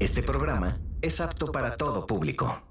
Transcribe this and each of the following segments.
Este programa es apto para todo público.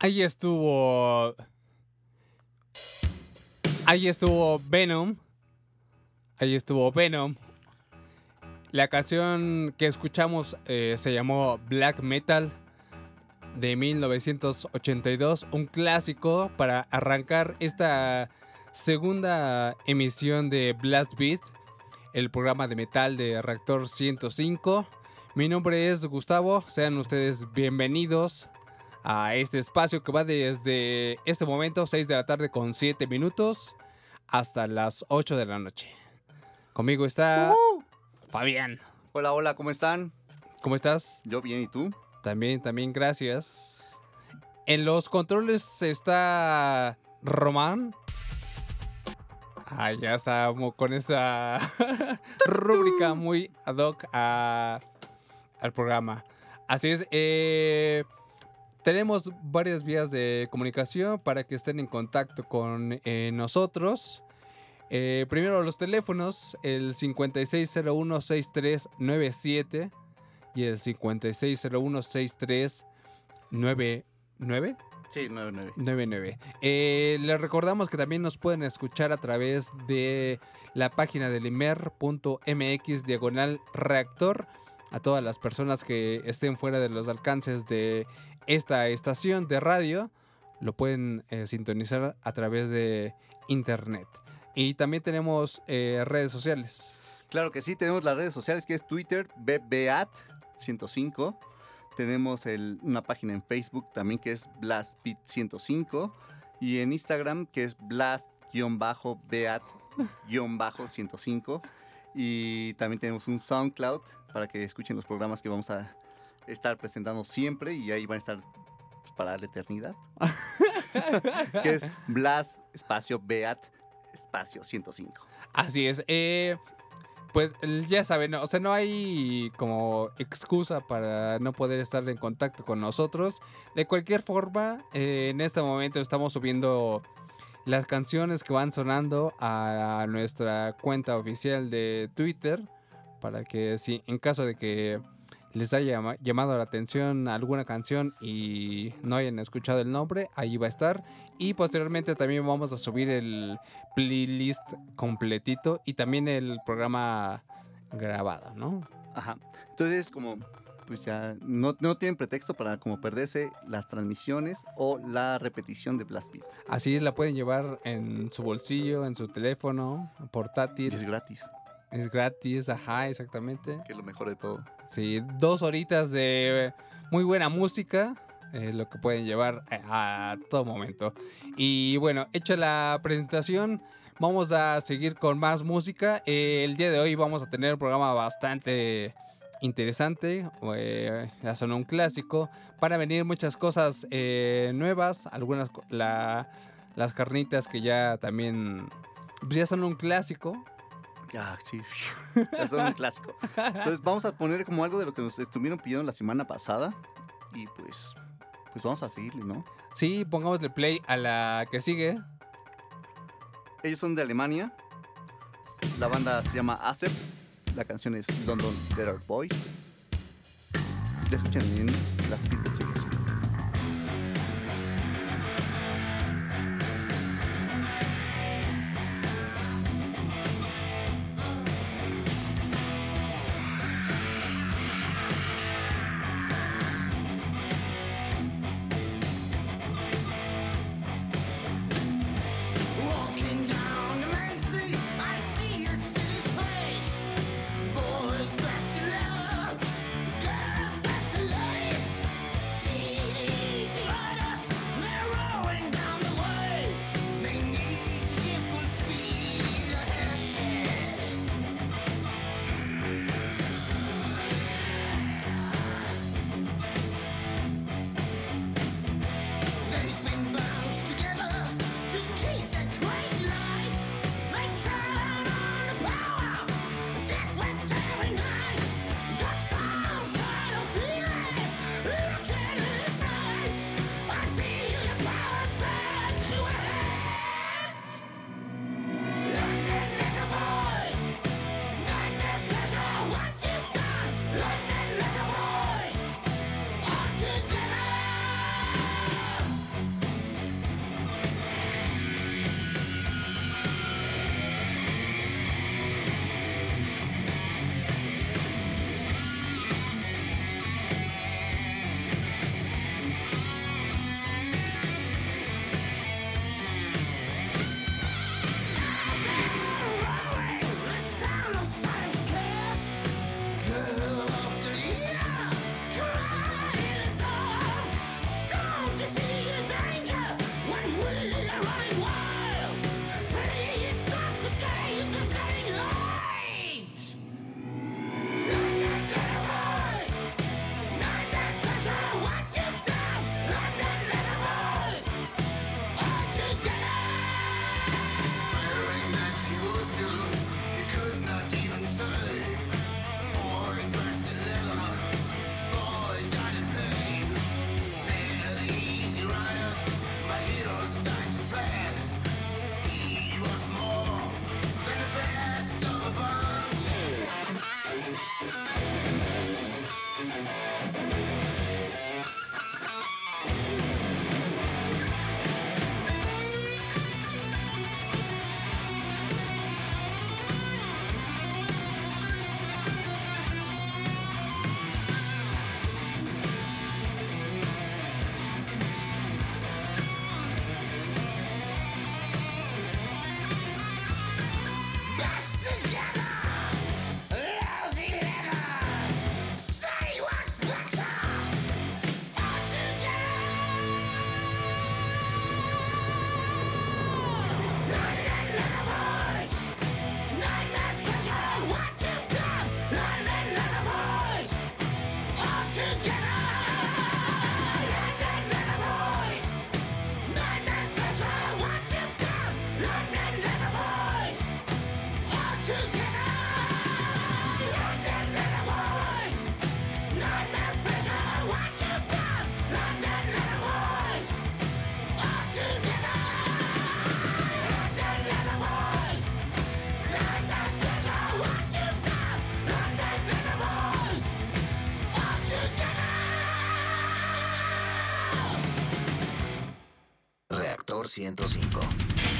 Ahí estuvo. Ahí estuvo Venom. Ahí estuvo Venom. La canción que escuchamos eh, se llamó Black Metal de 1982, un clásico para arrancar esta segunda emisión de Blast Beat, el programa de metal de Reactor 105. Mi nombre es Gustavo, sean ustedes bienvenidos a este espacio que va desde este momento, 6 de la tarde con 7 minutos, hasta las 8 de la noche. Conmigo está Fabián. Hola, hola, ¿cómo están? ¿Cómo estás? Yo bien, ¿y tú? También, también, gracias. En los controles está Román. Ah, ya estamos con esa rúbrica muy ad hoc al programa. Así es, eh, tenemos varias vías de comunicación para que estén en contacto con eh, nosotros. Eh, primero los teléfonos, el 5601-6397 y el 5601-6399. Sí, 99. 99. Eh, les recordamos que también nos pueden escuchar a través de la página del imer.mx diagonal reactor. A todas las personas que estén fuera de los alcances de esta estación de radio, lo pueden eh, sintonizar a través de internet. Y también tenemos eh, redes sociales. Claro que sí, tenemos las redes sociales que es Twitter, BBAT105. Tenemos una página en Facebook también que es BlastBeat105. Y en Instagram que es Blast-Beat-105. Y también tenemos un SoundCloud para que escuchen los programas que vamos a estar presentando siempre y ahí van a estar pues, para la eternidad. que es Blast espacio Beat espacio 105. Así es. eh, pues ya saben, o sea, no hay como excusa para no poder estar en contacto con nosotros. De cualquier forma, eh, en este momento estamos subiendo las canciones que van sonando a nuestra cuenta oficial de Twitter para que si en caso de que les haya llama- llamado la atención alguna canción y no hayan escuchado el nombre, ahí va a estar. Y posteriormente también vamos a subir el playlist completito y también el programa grabado, ¿no? Ajá. Entonces, como pues ya no, no tienen pretexto para como perderse las transmisiones o la repetición de Blast Beat. Así es, la pueden llevar en su bolsillo, en su teléfono, Y portátil. es gratis, Es gratis, ajá, exactamente. que es lo mejor de todo. Sí, dos horitas de muy buena música, eh, lo que pueden llevar a, a todo momento. Y bueno, hecha la presentación, vamos a seguir con más música. Eh, el día de hoy vamos a tener un programa bastante interesante, eh, ya sonó un clásico. Para venir muchas cosas eh, nuevas, algunas la- las carnitas que ya también pues ya son un clásico. Ah, sí. Eso es un clásico. Entonces vamos a poner como algo de lo que nos estuvieron pidiendo la semana pasada. Y pues, pues vamos a seguirle, ¿no? Sí, pongámosle play a la que sigue. Ellos son de Alemania. La banda se llama ASEP. La canción es London Better Boys. La escuchan en las Beat 105.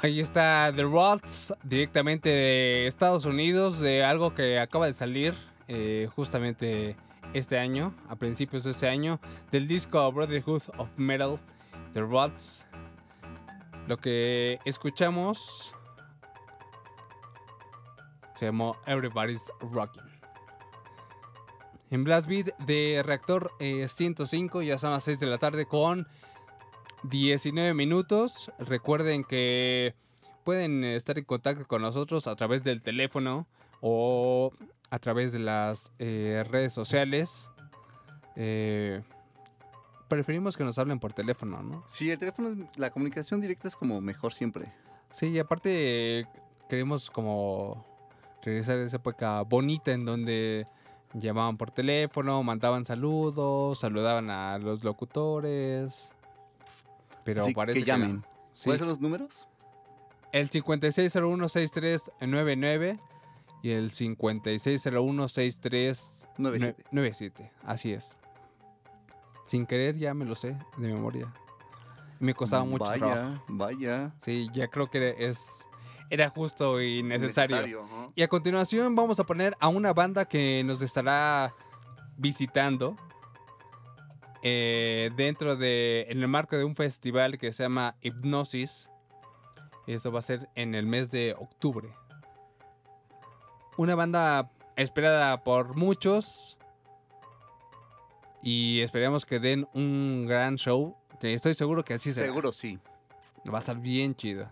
Ahí está The Rods, directamente de Estados Unidos, de algo que acaba de salir eh, justamente este año, a principios de este año, del disco Brotherhood of Metal, The Rods. Lo que escuchamos se llamó Everybody's Rocking. En Blast Beat de Reactor eh, 105, ya son las 6 de la tarde con 19 minutos. Recuerden que pueden estar en contacto con nosotros a través del teléfono o a través de las eh, redes sociales. Eh, preferimos que nos hablen por teléfono, ¿no? Sí, el teléfono, la comunicación directa es como mejor siempre. Sí, y aparte eh, queremos como regresar a esa época bonita en donde llamaban por teléfono, mandaban saludos, saludaban a los locutores. Pero Así parece que que llamen. Sí. ¿Cuáles son los números? El 5601-6399 y el 5601-6397. 97. Así es. Sin querer ya me lo sé de memoria. Me costaba mucho vaya, trabajo. Vaya. Sí, ya creo que es era justo y necesario. Y a continuación vamos a poner a una banda que nos estará visitando eh, dentro de, en el marco de un festival que se llama Hipnosis. Eso va a ser en el mes de octubre. Una banda esperada por muchos. Y esperemos que den un gran show. Que estoy seguro que así será. Seguro sí. Va a estar bien chido.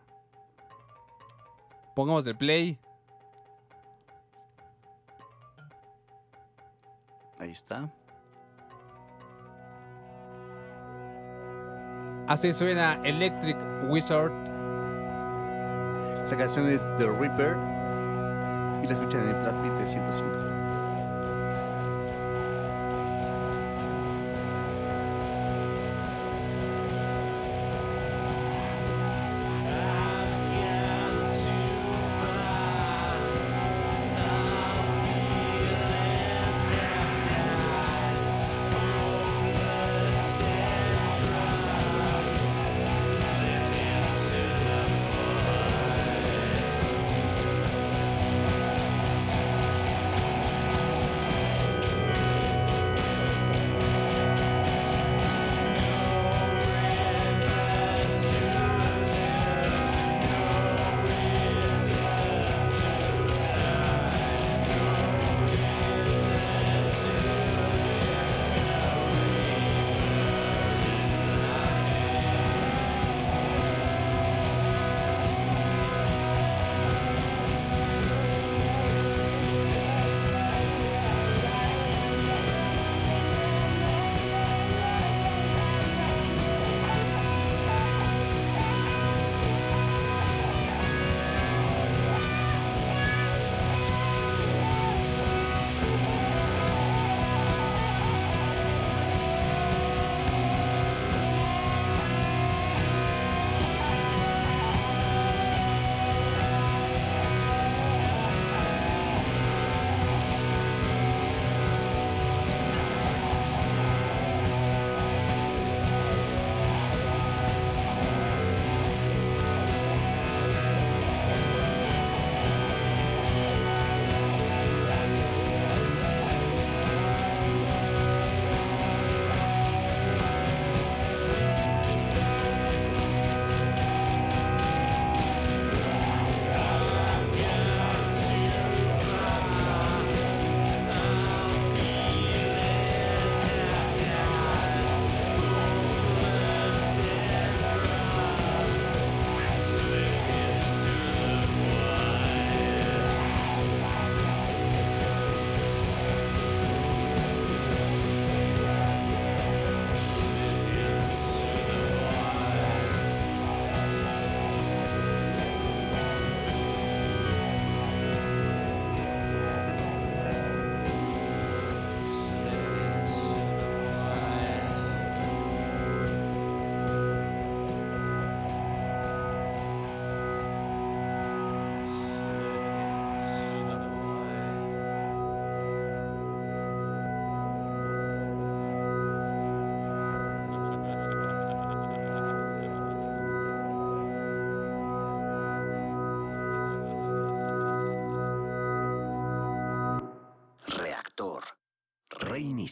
Pongamos del play. Ahí está. Así suena Electric Wizard. La canción es The Reaper. Y la escuchan en el Beat de 105.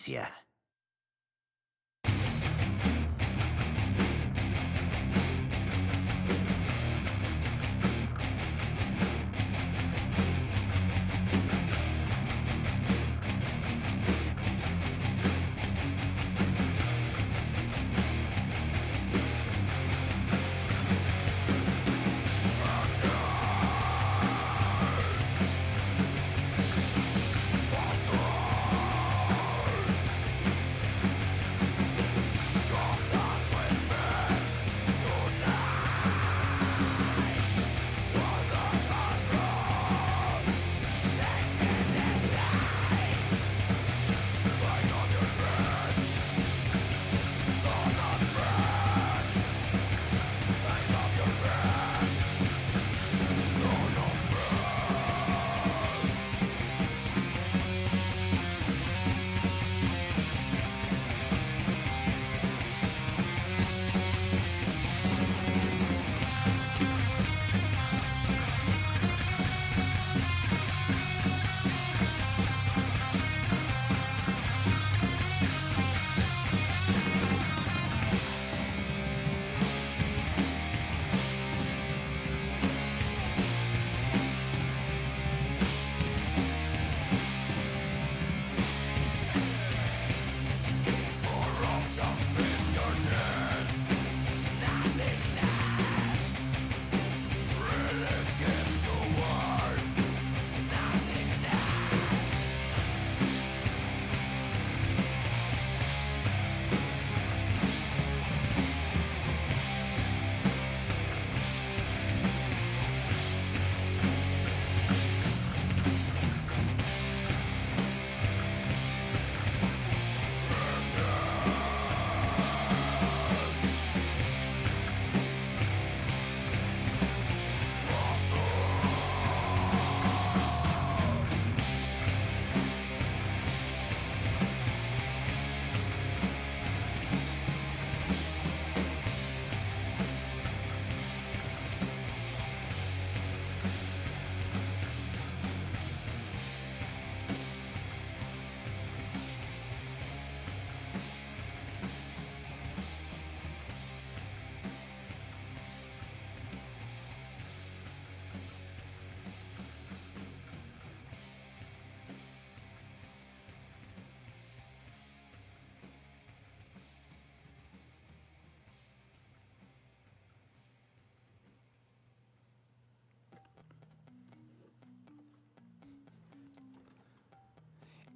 Reinicia.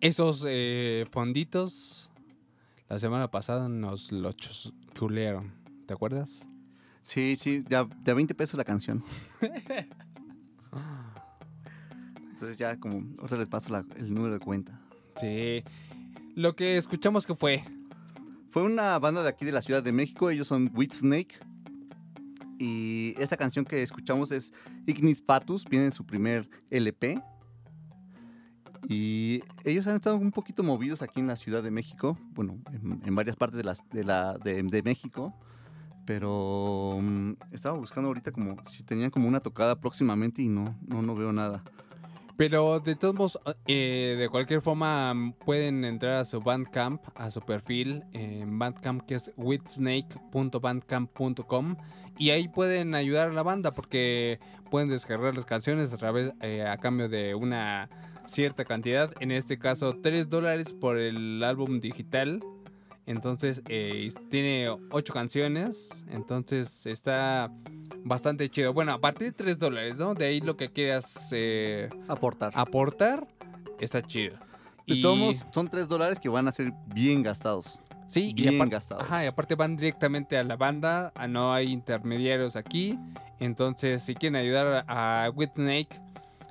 Esos eh, fonditos, la semana pasada nos los chulearon. ¿Te acuerdas? Sí, sí, ya de a 20 pesos la canción. Entonces ya como, ahora les paso la- el número de cuenta. Sí. Lo que escuchamos que fue. Fue una banda de aquí de la Ciudad de México, ellos son Snake Y esta canción que escuchamos es Ignis Fatus, viene en su primer LP. Y ellos han estado un poquito movidos aquí en la Ciudad de México, bueno, en, en varias partes de, México. Pero mm, estaba buscando ahorita como si tenían como una tocada próximamente y no, no, no veo nada. Pero de todos modos, eh, de cualquier forma, mm, pueden entrar a su Bandcamp, a su perfil en Bandcamp, que es witsnake.bandcamp.com. Y ahí pueden ayudar a la banda porque pueden descargar las canciones a, través, eh, a cambio de una cierta cantidad. En este caso, 3 dólares por el álbum digital. Entonces, eh, tiene 8 canciones. Entonces, está bastante chido. Bueno, a partir de 3 dólares, ¿no? De ahí lo que quieras eh, Aportar. aportar, está chido. De Y- todos son 3 dólares que van a ser bien gastados. sí, y bien aparte, gastados. ajá, y aparte van directamente a la banda, a no hay intermediarios aquí. Entonces, si quieren ayudar a Whitsnake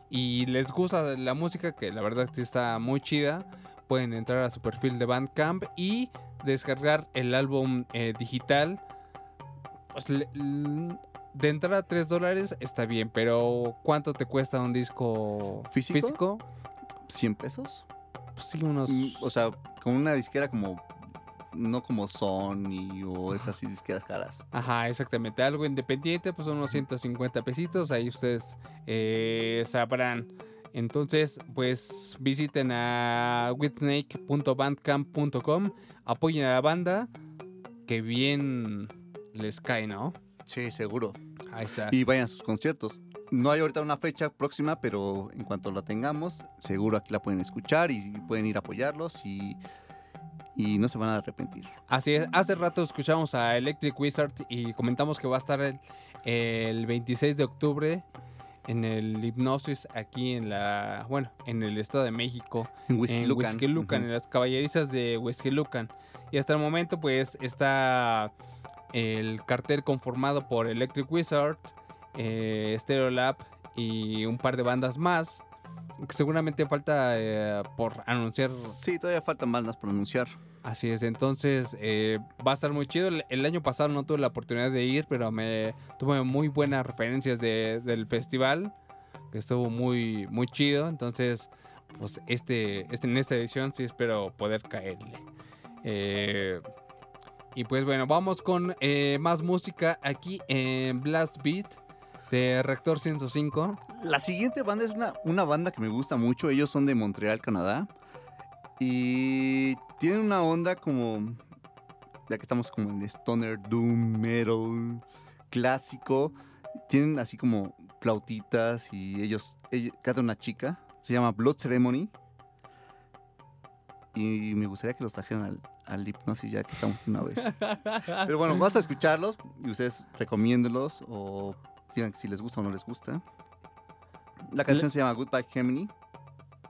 y les gusta la música, que la verdad está muy chida, pueden entrar a su perfil de Bandcamp y descargar el álbum eh, digital. Pues, le- de entrada a 3 dólares está bien, pero ¿cuánto te cuesta un disco ¿Físico? físico? 100 pesos. Pues sí, unos... Mm, O sea, con una disquera como. No como Sony o esas disqueras caras. Ajá, exactamente. Algo independiente, pues son unos 150 pesitos. Ahí ustedes eh, sabrán. Entonces, pues visiten a witsnake.bandcamp.com. Apoyen a la banda. Que bien les cae, ¿no? Sí, seguro. Ahí está. Y vayan a sus conciertos. No hay ahorita una fecha próxima, pero en cuanto la tengamos, seguro aquí la pueden escuchar y pueden ir a apoyarlos y, y no se van a arrepentir. Así es. Hace rato escuchamos a Electric Wizard y comentamos que va a estar el, el 26 de octubre en el Hipnosis aquí en la, bueno, en el Estado de México. En Whisky en Lucan. Huizquilucan, en las caballerizas de Huizquilucan. Y hasta el momento, pues, está el cartel conformado por Electric Wizard, eh, Stereolab y un par de bandas más. Que seguramente falta eh, por anunciar. Sí, todavía faltan bandas por anunciar. Así es, entonces eh, va a estar muy chido. El, año pasado no tuve la oportunidad de ir, pero me tuve muy buenas referencias de- del festival, que estuvo muy, muy chido. Entonces, pues este, este, en esta edición sí espero poder caerle. Eh, y pues bueno, vamos con eh, más música aquí en Blast Beat de Rector 105. La siguiente banda es una, una banda que me gusta mucho. Ellos son de Montreal, Canadá. Y tienen una onda como. Ya que estamos como en Stoner Doom Metal clásico. Tienen así como flautitas y ellos. ella- canta una chica. Se llama Blood Ceremony. Y me gustaría que los trajeran al, al hipnosis ya que estamos de una vez. Pero bueno, vas a escucharlos y ustedes recomiéndolos o digan si les gusta o no les gusta. La canción se llama Goodbye Gemini.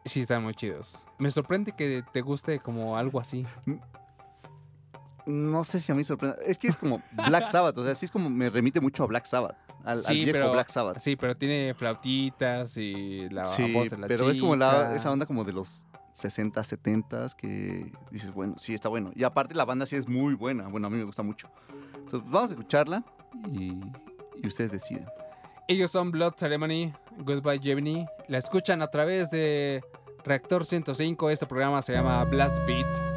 Sí, están muy chidos. Me sorprende que te guste como algo así. No sé si a mí sorprende. Es que es como Black Sabbath, o sea, sí es como me remite mucho a Black Sabbath, al, al Sí, viejo pero- Black Sabbath. Sí, pero tiene flautitas y la Sí, voz de la pero es como la, esa onda como de los 60, 70 que dices, bueno, sí, está bueno. Y aparte la banda sí es muy buena, bueno, a mí me gusta mucho. Entonces, vamos a escucharla y, y ustedes deciden. Ellos son Blood Ceremony, Goodbye Gemini. La escuchan a través de Reactor 105. Este programa se llama Blast Beat.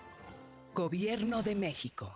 Gobierno de México.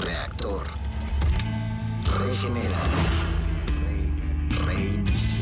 Reactor. Regenera. Re- reinicia.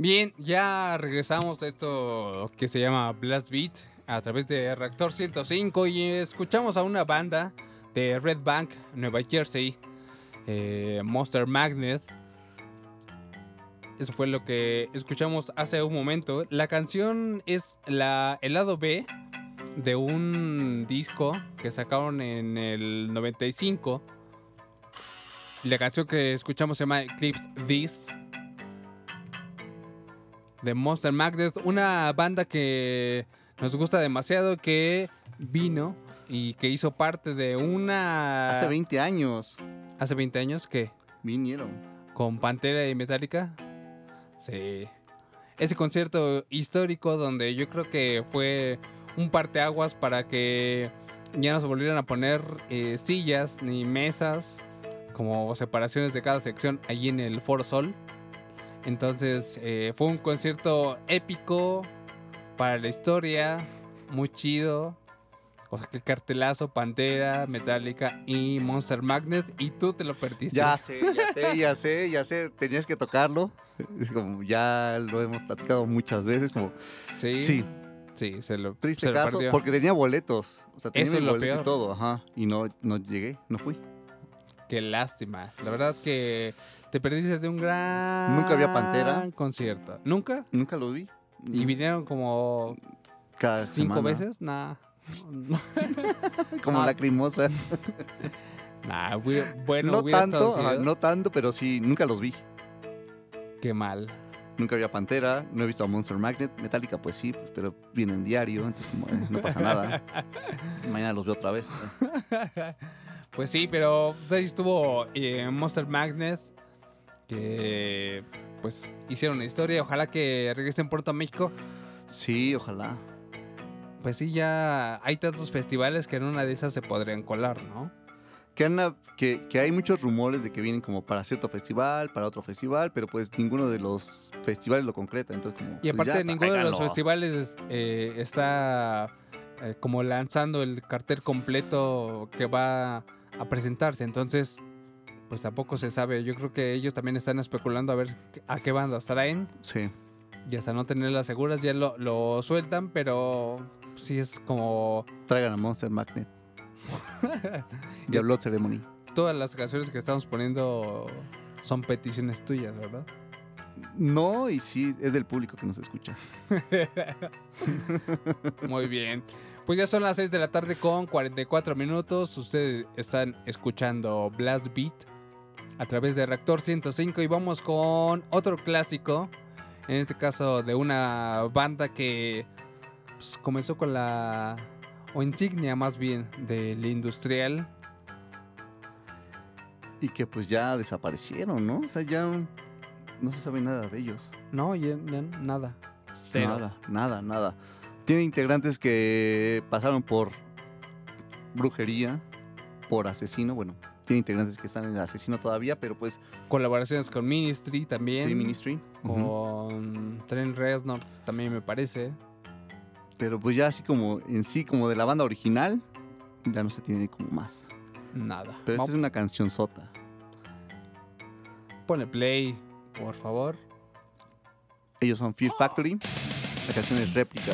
Bien, ya regresamos a esto que se llama Blast Beat a través de Reactor 105 y escuchamos a una banda de Red Bank, Nueva Jersey, eh, Monster Magnet. Eso fue lo que escuchamos hace un momento. La canción es la, el lado B de un disco que sacaron en el 95. La canción que escuchamos se llama Eclipse This de Monster Magnet, una banda que nos gusta demasiado, que vino y que hizo parte de una... Hace 20 años Hace 20 años, que vinieron. Con Pantera y Metallica. Sí. Ese concierto histórico donde yo creo que fue un parteaguas para que ya no se volvieran a poner eh, sillas ni mesas como separaciones de cada sección allí en el Foro Sol. Entonces eh, fue un concierto épico para la historia, muy chido. O sea, que cartelazo, Pantera, Metallica y Monster Magnet. Y tú te lo perdiste. Ya sé, ya sé, ya sé, ya sé. Tenías que tocarlo. Es como, ya lo hemos platicado muchas veces. Como, Sí. sí, Sí, se lo, triste se caso, porque tenía boletos. O sea, tenía Eso mi es lo boleto peor. y todo, ajá. Y no, no llegué, no fui. Qué lástima. La verdad que te perdiste de un gran Nunca había Pantera. concierto. ¿Nunca? Nunca lo vi. Y vinieron como Cada cinco semana. veces. Nah. Como lacrimosa. nah, bueno, no tanto, ajá, no tanto, pero sí, nunca los vi. Qué mal. Nunca había Pantera, no he visto a Monster Magnet. Metallica, pues sí, pues, pero vienen diario, entonces como, eh, no pasa nada. Mañana los veo otra vez. Pues sí, pero ahí estuvo eh, Monster Magnet. Que pues hicieron una historia. Ojalá que regresen pronto a México. Sí, ojalá. Pues sí, ya hay tantos festivales que en una de esas se podrían colar, ¿no? Que, anda- que, que hay muchos rumores de que vienen como para cierto festival, para otro festival, pero pues ninguno de los festivales lo concreta. Entonces, como, Y pues aparte ya, ninguno de los festivales es- eh, está eh, como lanzando el cartel completo que va a presentarse. Entonces, pues tampoco se sabe. Yo creo que ellos también están especulando a ver a qué bandas traen. Sí. Y hasta no tenerlas seguras ya lo, lo sueltan, pero sí es como Traigan a Monster Magnet. y a Blood Ceremony. todas las canciones que estamos poniendo son peticiones tuyas, ¿verdad? No, y sí, es del público que nos escucha. Muy bien. Pues ya son las 6 de la tarde con 44 minutos. Ustedes están escuchando Blast Beat a través de Reactor 105 y vamos con otro clásico. En este caso de una banda que pues, comenzó con la... o insignia más bien del industrial. Y que pues ya desaparecieron, ¿no? O sea, ya no se sabe nada de ellos. No, ya, ya nada. Cero. Nada, nada, nada. Tiene integrantes que pasaron por brujería, por asesino. Bueno, tiene integrantes que están en el asesino todavía, pero pues Colaboraciones con Ministry también. sí, Ministry. Con Trent Reznor también me parece. Pero pues ya así como en sí, como de la banda original, ya no se tiene como más. Nada. Pero esta es una canción sota. Ponle play, por favor. Ellos son Fear Factory. La canción es réplica.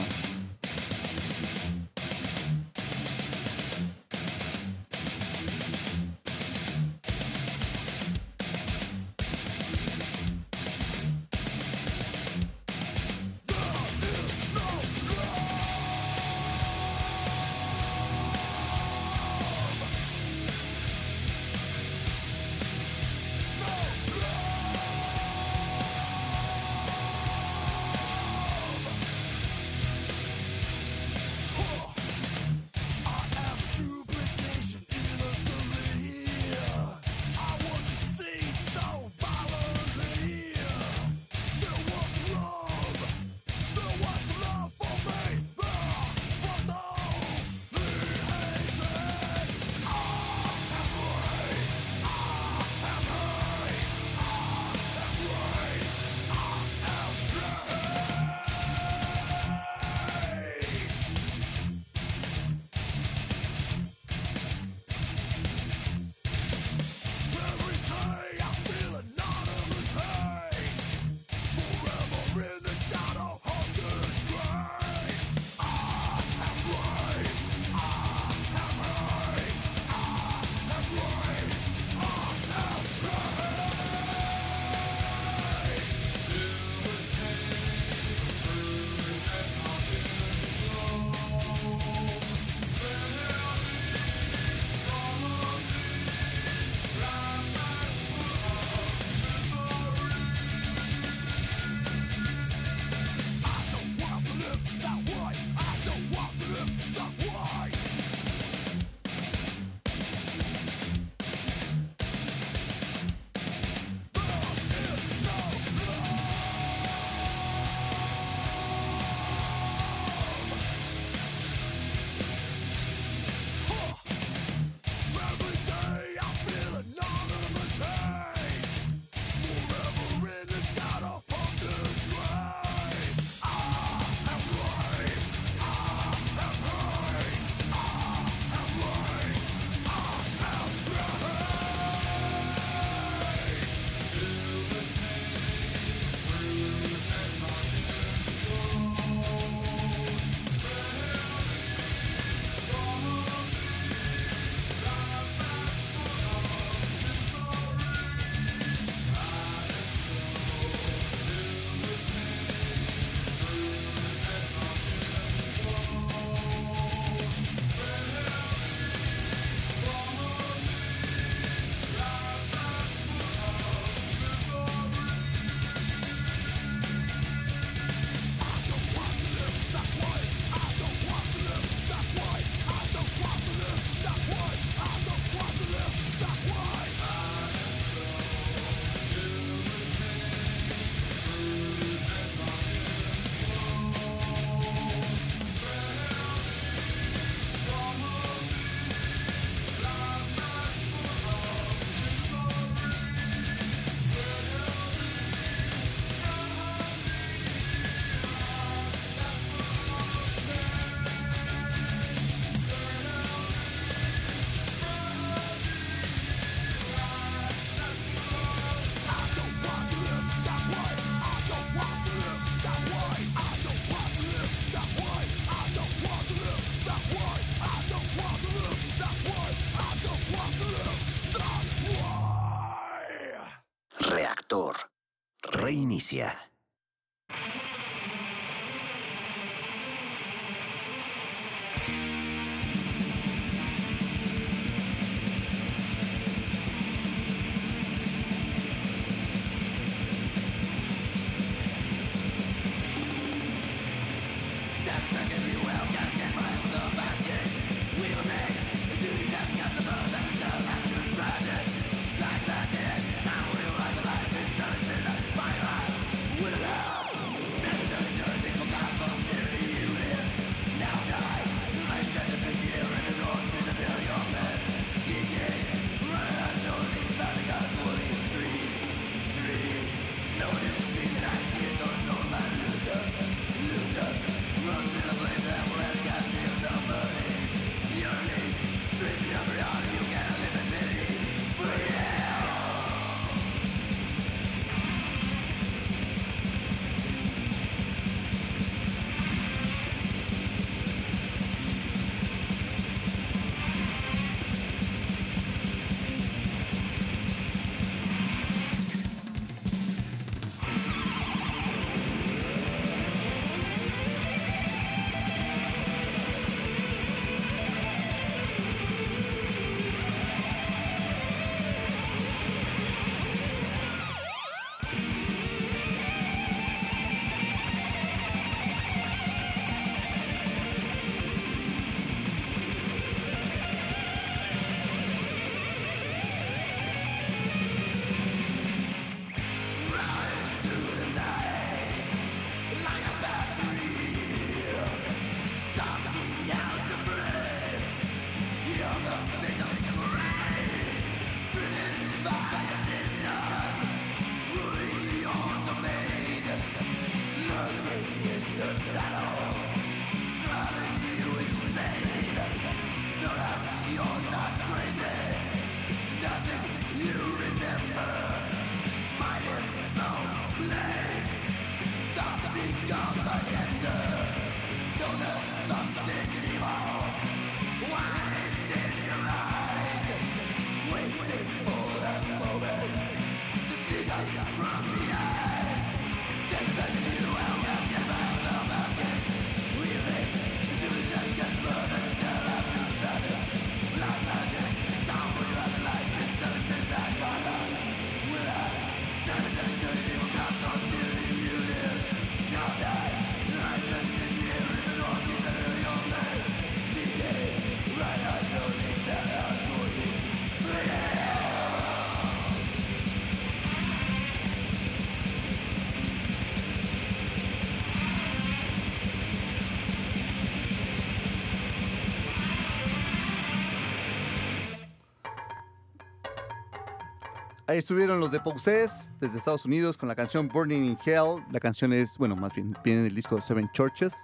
Ahí estuvieron los de Possess desde Estados Unidos con la canción Burning in Hell. La canción es, bueno, más bien viene en el disco Seven Churches.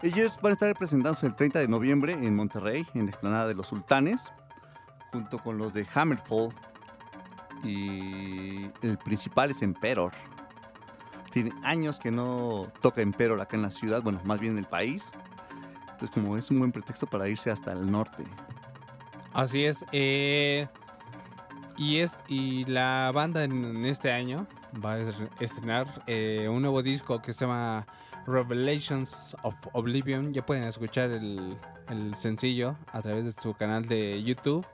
Ellos van a estar presentándose el 30 de noviembre en Monterrey, en la explanada de los Sultanes, junto con los de Hammerfall. Y el principal es Emperor. Tiene años que no toca Emperor acá en la ciudad, bueno, más bien en el país. Entonces, como es un buen pretexto para irse hasta el norte. Así es. eh, y, es, y la banda en, este año va a es- estrenar eh, un nuevo disco que se llama Revelations of Oblivion. Ya pueden escuchar el, el sencillo a través de su canal de YouTube.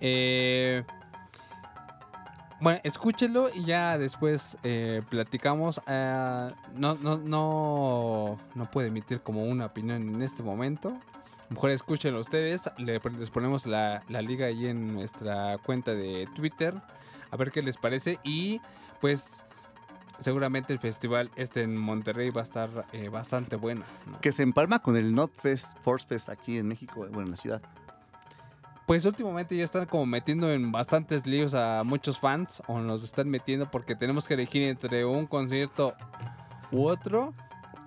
Eh, bueno, escúchelo y ya después eh, platicamos. No, no, no, no puedo emitir como una opinión en este momento. Mejor escúchenlo ustedes. Le- les ponemos la, la liga ahí en nuestra cuenta de Twitter. A ver qué les parece. Y pues seguramente el festival este en Monterrey va a estar eh, bastante bueno. ¿no? Que se empalma con el Not Fest, Force Fest aquí en México, bueno, en la ciudad. Pues últimamente ya están como metiendo en bastantes líos a muchos fans. O nos están metiendo porque tenemos que elegir entre un concierto u otro.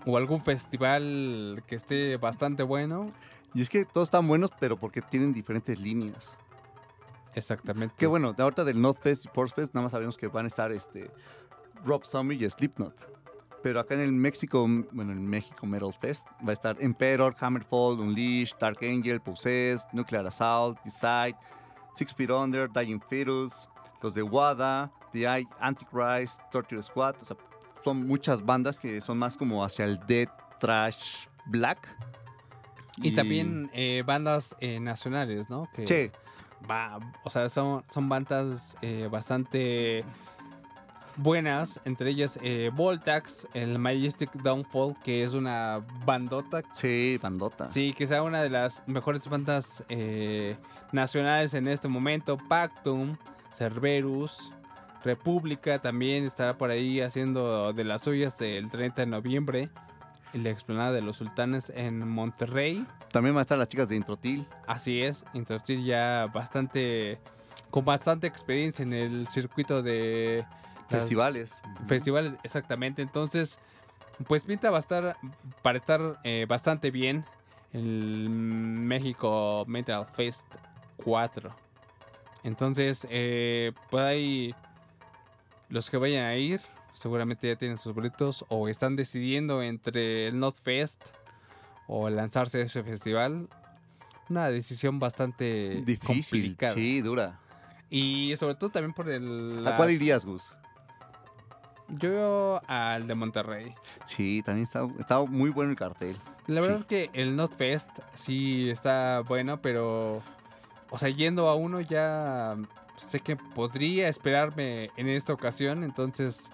O algún festival que esté bastante bueno. Y es que todos están buenos, pero porque tienen diferentes líneas. Exactamente. Que bueno, de ahorita del Not Fest y Force Fest, nada más sabemos que van a estar este Rob Zombie y Slipknot. Pero acá en el México, bueno, en México Metal Fest, va a estar Emperor, Hammerfall, Unleashed, Dark Angel, Possessed, Nuclear Assault, Decide, Six Feet Under, Dying Fetus, los de WADA, de hay Antichrist, Torture Squad, o sea, son muchas bandas que son más como hacia el death, trash, black. Y, también eh, bandas eh, nacionales, ¿no? Que Sí, va- o sea, son, son bandas eh, bastante buenas, entre ellas eh, Voltax, el Majestic Downfall, que es una bandota sí, bandota. Sí, quizá una de las mejores bandas eh, nacionales en este momento. Pactum, Cerberus, República también estará por ahí haciendo de las suyas el 30 de noviembre. La explanada de los sultanes en Monterrey. También van a estar las chicas de Introtil. Así es, Intertil ya bastante. con bastante experiencia en el circuito de Festivales. festivales, exactamente. Entonces, pues pinta va a estar, para estar eh, bastante bien el México Metal Fest 4. Entonces, eh, pues ahí los que vayan a ir, seguramente ya tienen sus boletos o están decidiendo entre el Not Fest o lanzarse a ese festival. Una decisión bastante Difícil. complicada. Sí, dura. Y sobre todo también por el... ¿A cuál irías, Gus? Yo al de Monterrey. Sí, también está, está muy bueno el cartel. La Sí. verdad es que el Not Fest sí está bueno, pero. O sea, yendo a uno ya sé que podría esperarme en esta ocasión, entonces.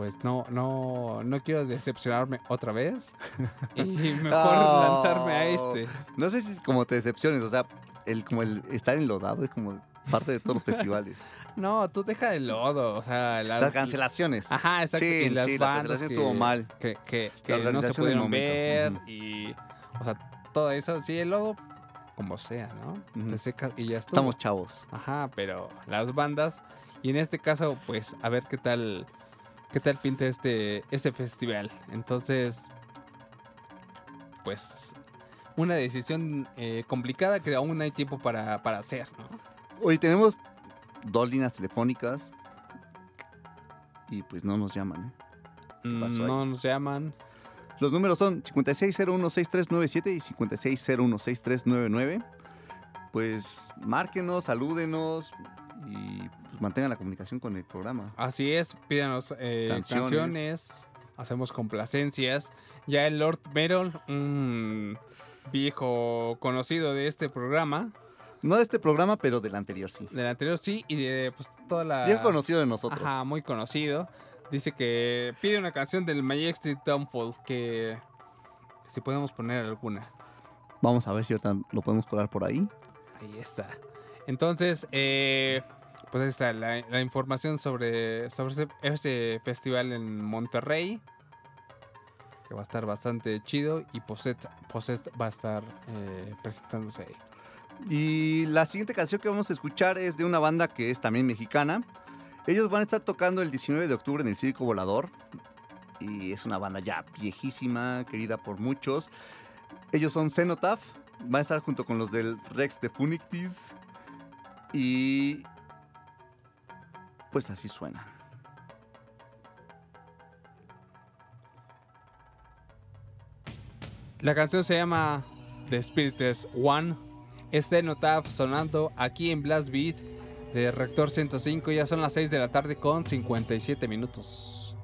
Pues no, no, no quiero decepcionarme otra vez. Y mejor No. lanzarme a este. No sé si como te decepciones, o sea, el, como el estar enlodado es como parte de todos los festivales. No, tú deja el lodo. O sea, las, Las cancelaciones. Ajá, exacto. Sí, y las sí, la bandas cancelación que, estuvo mal. Que, que- que no se pudieron ver y... O sea, todo eso. Sí, el lodo, como sea, ¿no? Te seca y ya estuvo. Estamos chavos. Ajá, pero las bandas... Y en este caso, pues, a ver qué tal... ¿Qué tal pinta este, este festival? Entonces... Pues... Una decisión eh, complicada que aún hay tiempo para, para hacer, ¿no? Hoy tenemos dos líneas telefónicas y pues no nos llaman. ¿eh? Mm, No nos llaman. Los números son 56016397 y 56016399. Pues márquenos, salúdenos y mantengan la comunicación con el programa. Así es, pídanos eh, Canciones. canciones. hacemos complacencias. Ya el Lord Merrill, un viejo conocido de este programa, No de este programa, pero del anterior sí. del anterior sí, y de pues, toda la... Bien conocido de nosotros. Ajá, muy conocido. Dice que pide una canción del Majestic Downfall, que, que si podemos poner alguna. Vamos a ver si ahorita lo podemos colar por ahí. Ahí está. Entonces, eh, pues ahí está la, la información sobre, sobre ese festival en Monterrey. Que va a estar bastante chido. Y Poset, Poset va a estar eh, presentándose ahí. Y la siguiente canción que vamos a escuchar es de una banda que es también mexicana. Ellos van a estar tocando el 19 de octubre en el Circo Volador. Y es una banda ya viejísima, querida por muchos. Ellos son Cenotaph. Van a estar junto con los del Rex de Funictis. Y... Pues así suena. La canción se llama The Spirites One. Este notaf sonando aquí en Blast Beat de Rector 105. Ya son las 6 de la tarde con 57 minutos.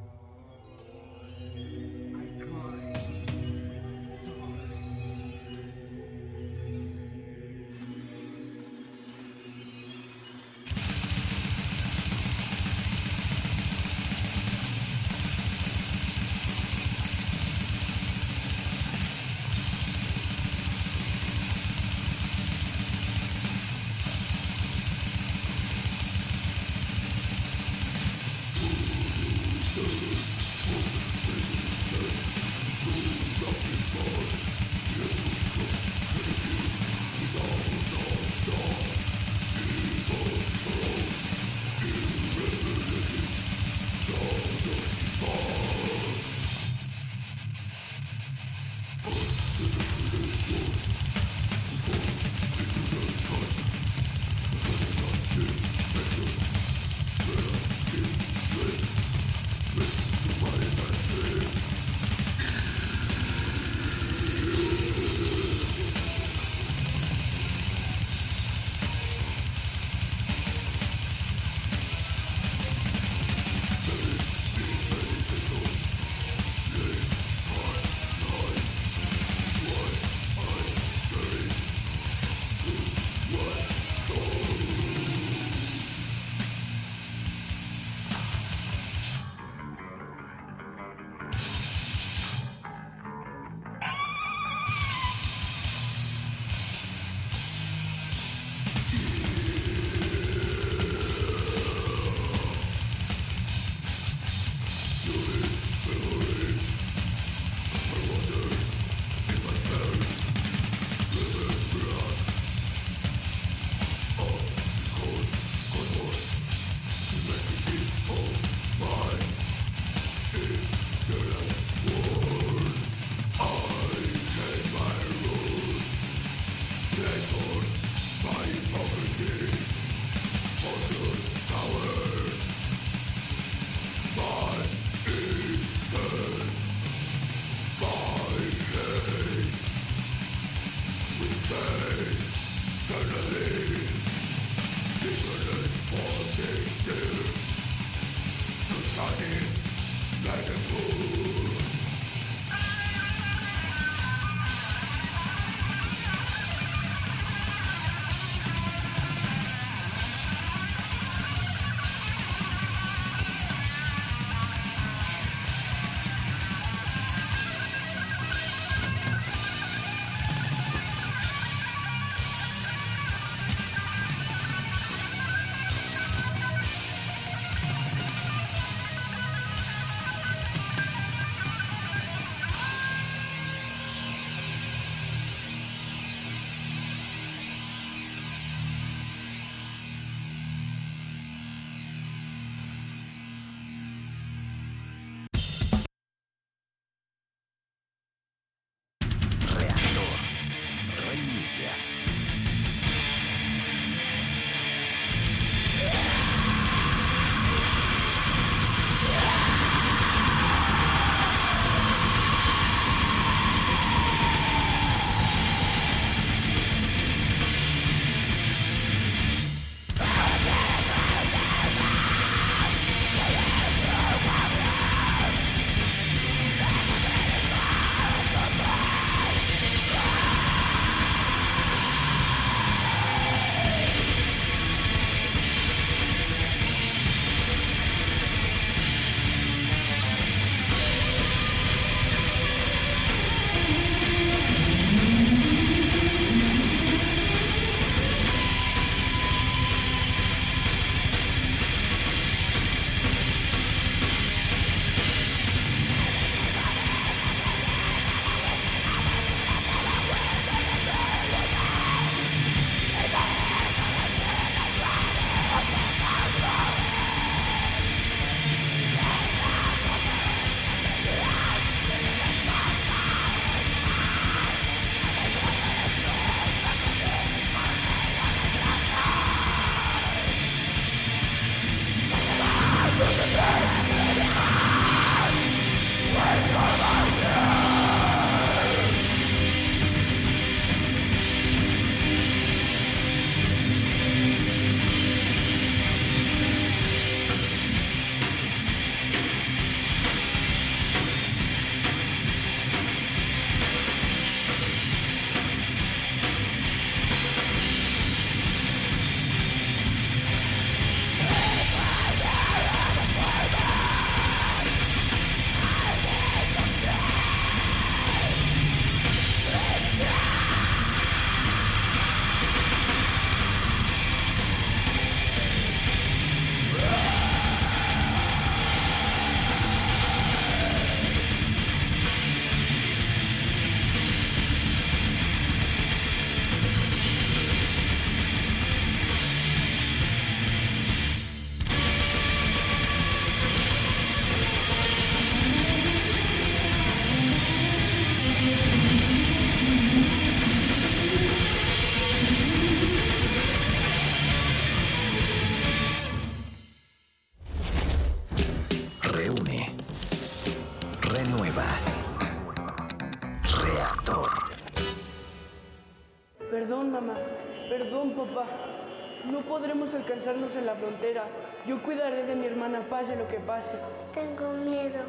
Alcanzarnos en la frontera. Yo cuidaré de mi hermana, pase lo que pase. Tengo miedo.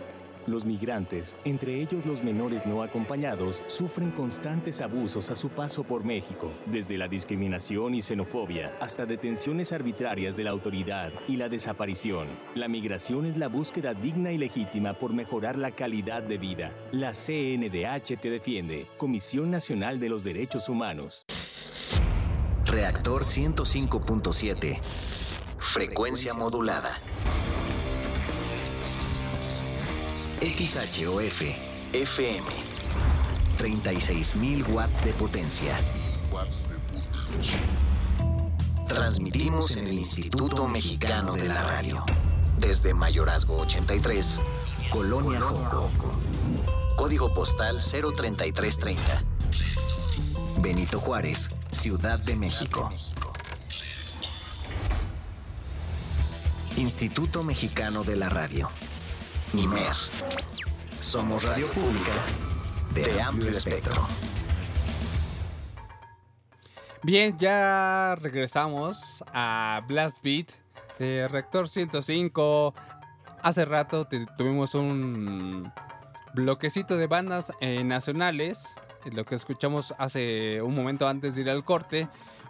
Los migrantes, entre ellos los menores no acompañados, sufren constantes abusos a su paso por México, desde la discriminación y xenofobia hasta detenciones arbitrarias de la autoridad y la desaparición. La migración es la búsqueda digna y legítima por mejorar la calidad de vida. La CNDH te defiende, Comisión Nacional de los Derechos Humanos. Reactor 105.7. Frecuencia modulada. XHOF FM. 36.000 watts de potencia. Transmitimos en el Instituto Mexicano de la Radio. Desde Mayorazgo 83, Colonia Joco. Código postal 03330. Benito Juárez, Ciudad de México. Instituto Mexicano de la Radio. IMER. Somos radio pública de amplio espectro. Bien, ya regresamos a Blast Beat Rector 105. hace rato tuvimos un bloquecito de bandas eh, nacionales. Lo que escuchamos hace un momento antes de ir al corte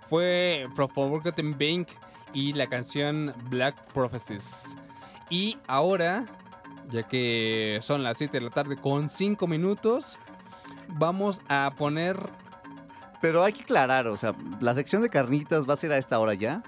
fue From Forgotten Bank y la canción Black Prophecies. Y ahora, ya que son las 7 de la tarde con 5 minutos, vamos a poner Pero hay que aclarar, o sea, la sección de carnitas va a ser a esta hora ya.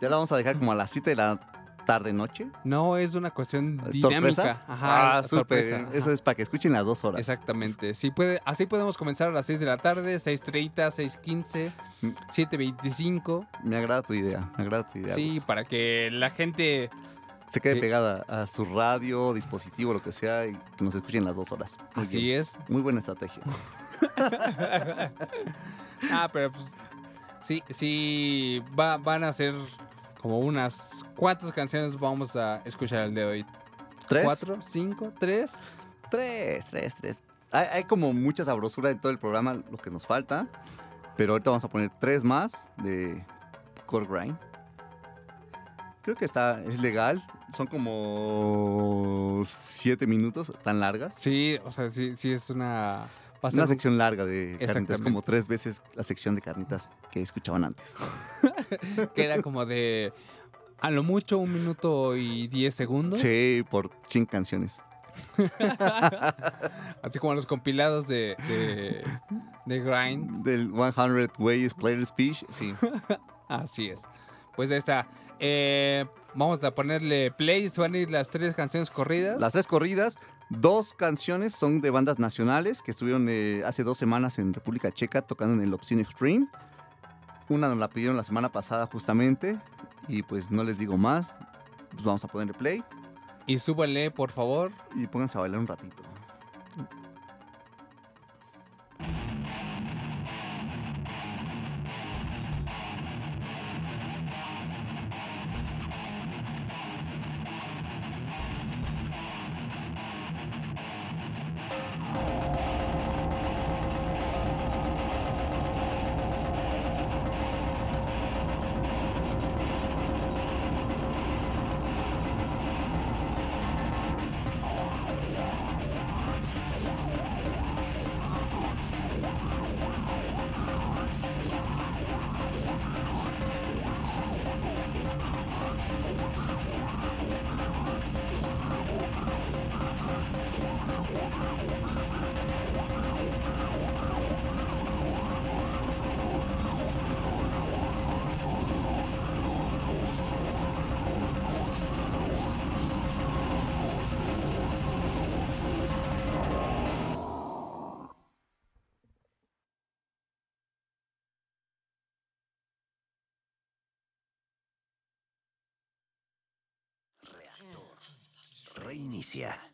Ya la vamos a dejar como a las 7 de la tarde noche. No, es una cuestión dinámica. ¿Sorpresa? Ajá, ah, sorpresa. Eso es para que escuchen las dos horas. Exactamente. Sí puede, así podemos comenzar a las 6 de la tarde, 6.30, 6.15, Mm. 7.25. Me agrada tu idea, me agrada tu idea. Sí, para que la gente... Se quede sí. pegada a su radio, dispositivo, lo que sea, y que nos escuchen las dos horas. Muy Así bien. es. Muy buena estrategia. ah, pero pues... Sí, sí, va- van a ser como unas... ¿Cuántas canciones vamos a escuchar el de hoy? ¿Tres? ¿Cuatro? ¿Cinco? ¿Tres? Tres, tres, tres. Hay, hay como mucha sabrosura en todo el programa, lo que nos falta. Pero ahorita vamos a poner tres más de Core Grind. Creo que está, es legal. Son como siete minutos, tan largas. Sí, o sea, sí, sí es una... Una un- sección larga de carnitas, como tres veces la sección de carnitas que escuchaban antes. que era como de... A lo mucho un minuto y diez segundos. Sí, por 100 canciones. Así como los compilados de, de, de Grind. Del 100 Ways Players Fish, sí. Así es. Pues ahí está. Eh, vamos a ponerle play. Van a ir las tres canciones corridas. Las tres corridas, dos canciones son de bandas nacionales que estuvieron eh, hace dos semanas en República Checa tocando en el Obscene Extreme. Una nos la pidieron la semana pasada justamente y pues no les digo más. Pues vamos a ponerle play Y súbanle, por favor. y pónganse a bailar un ratito. Reinicia.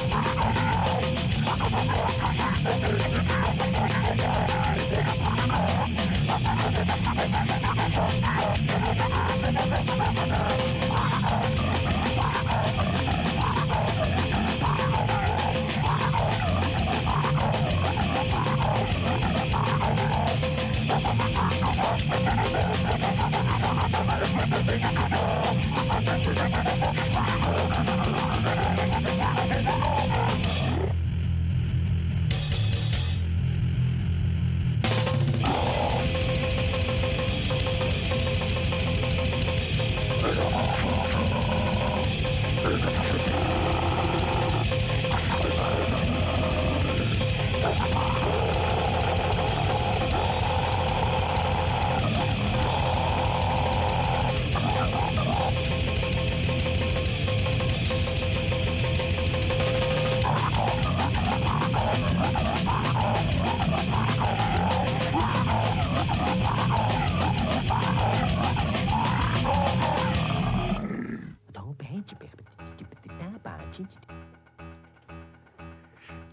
105.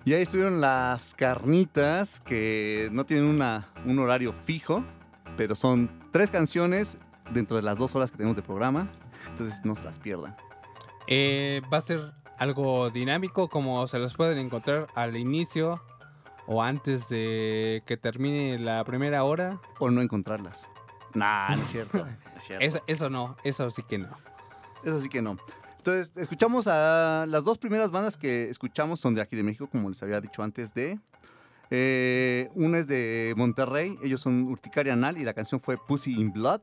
Y ahí estuvieron las carnitas que no tienen una, un horario fijo, pero son tres canciones dentro de las dos horas que tenemos de programa. Entonces no se las pierdan. Eh, va a ser algo dinámico, como se los pueden encontrar al inicio o antes de que termine la primera hora. O no encontrarlas. Nah, no es cierto. no es cierto. Eso, eso no, eso sí que no. Eso sí que no. Entonces, escuchamos a las dos primeras bandas que escuchamos son de aquí de México, como les había dicho antes de. Eh, una es de Monterrey, ellos son Urticaria Anal y la canción fue Pussy in Blood.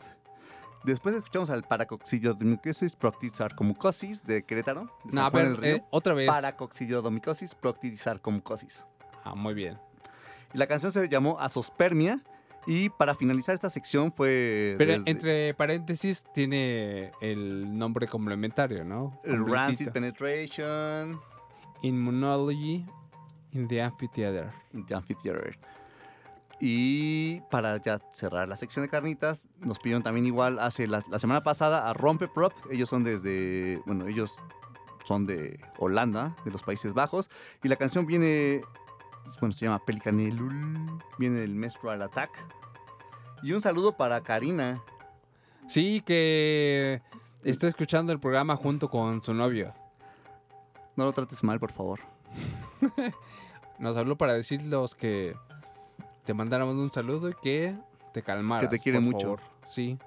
Después escuchamos al Paracoxiliodomicosis Proctisarcomucosis de Querétaro. de No, a ver, eh, otra vez. Paracoxiliodomicosis Proctisarcomucosis. Ah, muy bien. Y la canción se llamó Asospermia. Y para finalizar esta sección fue. Pero desde entre paréntesis tiene el nombre complementario, ¿no? el Rancid. Penetration. Immunology in the Amphitheater. The Amphitheater. Y para ya cerrar la sección de carnitas, nos pidieron también igual hace la, la semana pasada a Rompe Prop. Ellos son desde, bueno, ellos son de Holanda, de los Países Bajos. Y la canción viene, bueno, se llama Pelicanelul, viene del Menstrual Attack. Y un saludo para Karina. Sí, que está escuchando el programa junto con su novio. No lo trates mal, por favor. Nos habló para decirlos que te mandáramos un saludo y que te calmaras. Que te quiere por mucho. favor. Sí.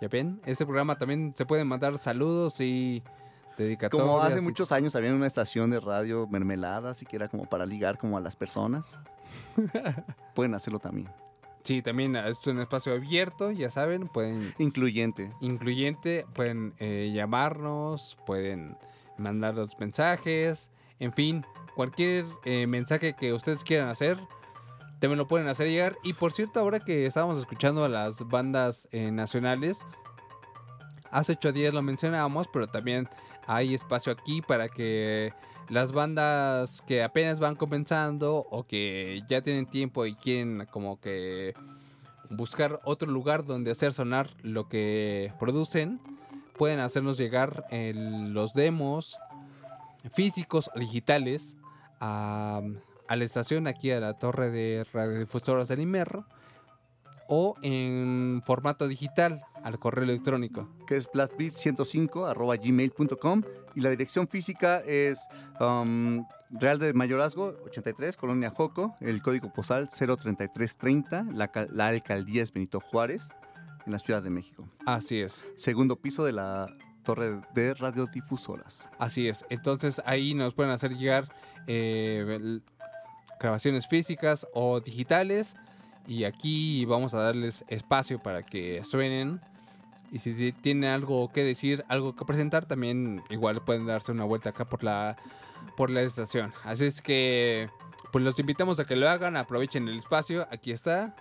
¿Ya ven? Este programa también se pueden mandar saludos y dedicatorias. Como hace muchos años había una estación de radio mermelada, así que era como para ligar como a las personas. Pueden hacerlo también. Sí, también es un espacio abierto, ya saben, pueden Incluyente. incluyente, pueden eh, llamarnos, pueden mandar los mensajes, en fin, cualquier eh, mensaje que ustedes quieran hacer, también lo pueden hacer llegar. Y por cierto, ahora que estábamos escuchando a las bandas eh, nacionales, hace ocho días lo mencionábamos, pero también hay espacio aquí para que las bandas que apenas van comenzando o que ya tienen tiempo y quieren como que buscar otro lugar donde hacer sonar lo que producen, pueden hacernos llegar el- los demos físicos o digitales a, a la estación aquí a la torre de radiodifusoras del Imerro o en formato digital al correo electrónico. que es blastbeat105 gmail.com y la dirección física es um, Real de Mayorazgo 83, Colonia Joco, el código postal 03330, la, cal- la alcaldía es Benito Juárez, en la Ciudad de México. Así es. Segundo piso de la torre de radiodifusoras. Así es. Entonces ahí nos pueden hacer llegar eh, grabaciones físicas o digitales. Y aquí vamos a darles espacio para que suenen Y si ti- tienen algo que decir, algo que presentar, también igual pueden darse una vuelta acá por la, por la estación. Así es que, pues los invitamos a que lo hagan, aprovechen el espacio, aquí está.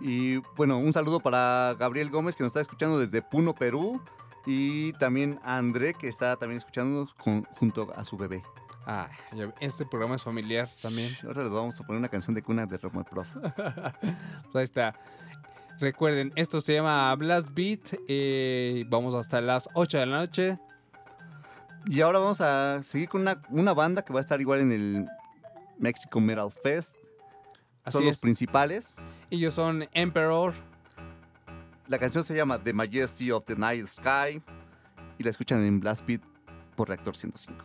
Y bueno, un saludo para Gabriel Gómez que nos está escuchando desde Puno, Perú. Y también André que está también escuchándonos junto a su bebé. Ah, este programa es familiar también. Ahora les vamos a poner una canción de cuna de Roma Prof. Pues ahí está. Recuerden, esto se llama Blast Beat. eh, vamos hasta las 8 de la noche. Y ahora vamos a seguir con una, una banda que va a estar igual en el Mexico Metal Fest. Así Son los es. principales. Ellos son Emperor. La canción se llama The Majesty of the Night Sky. Y la escuchan en Blast Beat por Reactor 105.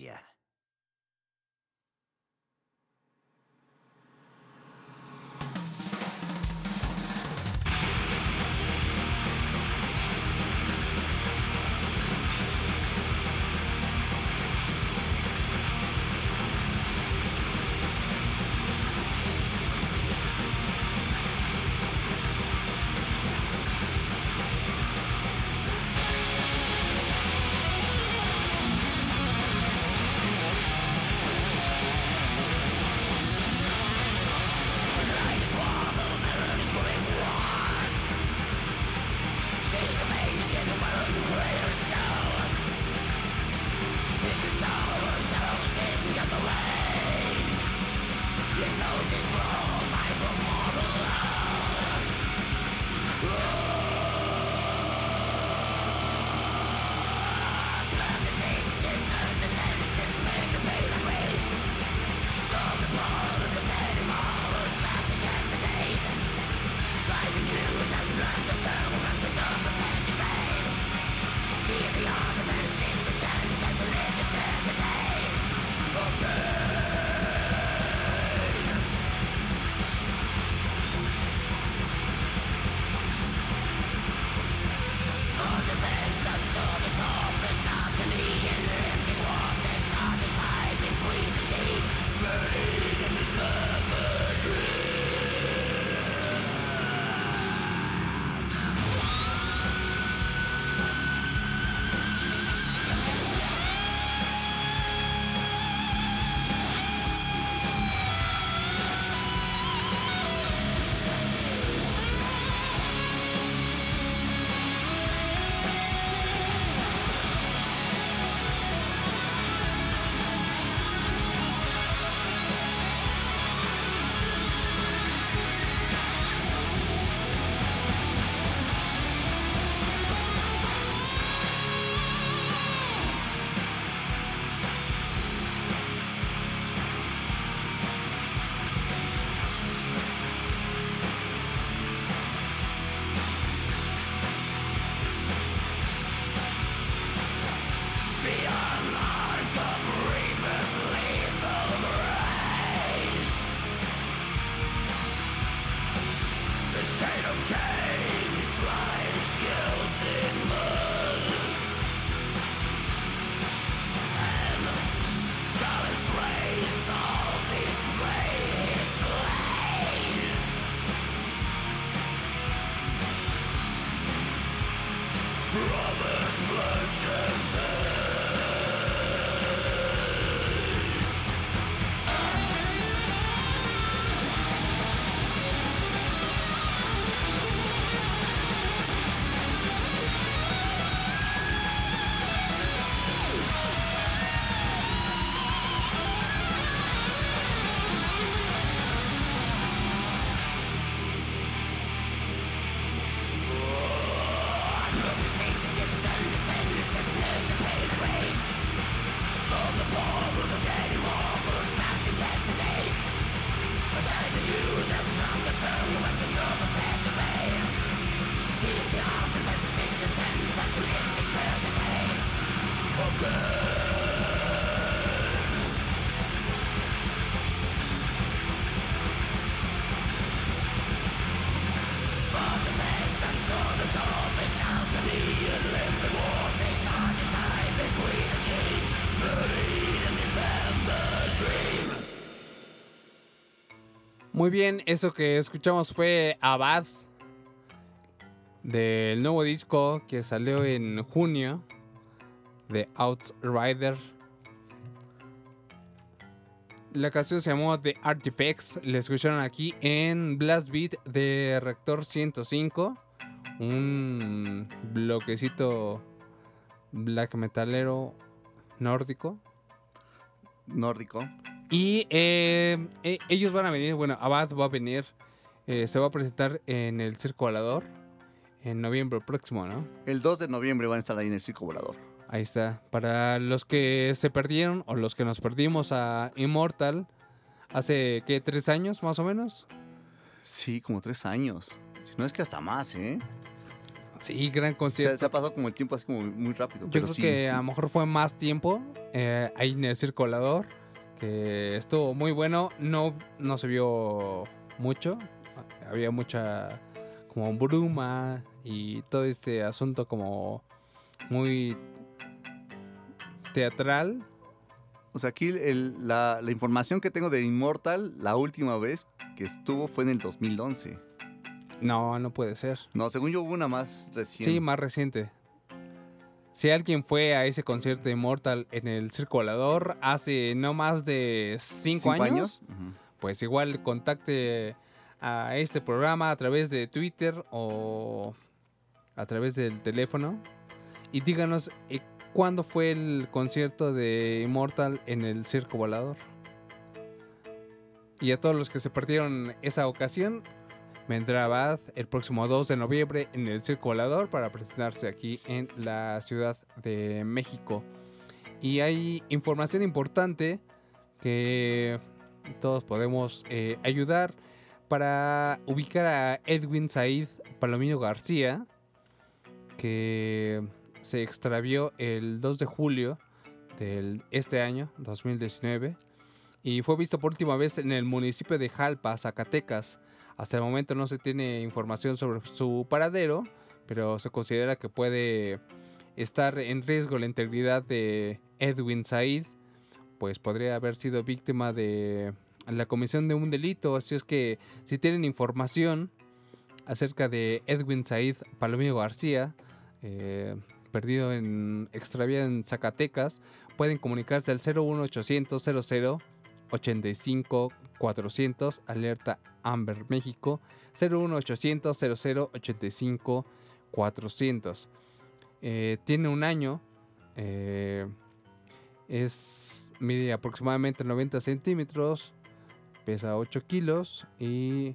easier. Muy bien, eso que escuchamos fue Abad del nuevo disco que salió en junio de Outrider. La canción se llamó The Artifacts. La escucharon aquí en Blast Beat de Rector 105. Un bloquecito black metalero nórdico. Nórdico. Y eh, eh, ellos van a venir, bueno, Abad va a venir, eh, se va a presentar en el Circo Volador en noviembre próximo, ¿no? El 2 de noviembre van a estar ahí en el Circo Volador. Ahí está. Para los que se perdieron o los que nos perdimos a Immortal hace, ¿qué? ¿Tres años más o menos? Sí, como tres años. Si no es que hasta más, ¿eh? Sí, gran Se, concierto. se ha pasado como el tiempo así como muy rápido. Yo pero creo sí. que a lo mejor fue más tiempo eh, ahí en el circulador, que estuvo muy bueno. No, no se vio mucho, había mucha como bruma y todo este asunto como muy teatral. O sea, aquí el- la, la información que tengo de Immortal, la última vez que estuvo fue en el 2011. No, no puede ser. No, según yo hubo una más reciente. Sí, más reciente. Si alguien fue a ese concierto de Immortal en el circulador hace no más de cinco, años, pues igual contacte a este programa a través de Twitter o a través del teléfono y díganos eh, cuándo fue el concierto de Immortal en el Circo Volador. Y a todos los que se perdieron esa ocasión, vendrá Bad el próximo 2 de noviembre en el Circo Volador para presentarse aquí en la Ciudad de México. Y hay información importante que todos podemos eh, ayudar para ubicar a Edwin Said Palomino García, que se extravió el 2 de julio de este año, 2019, y fue visto por última vez en el municipio de Jalpa, Zacatecas. Hasta el momento no se tiene información sobre su paradero, pero se considera que puede estar en riesgo la integridad de Edwin Said, pues podría haber sido víctima de la comisión de un delito. Así es que si tienen información acerca de Edwin Said Palomino García, eh, perdido en extraviado en Zacatecas, pueden comunicarse al 01800 00 85 400 alerta Amber México 01800 00 85 400 Eh, tiene un año eh, es mide aproximadamente 90 centímetros pesa 8 kilos y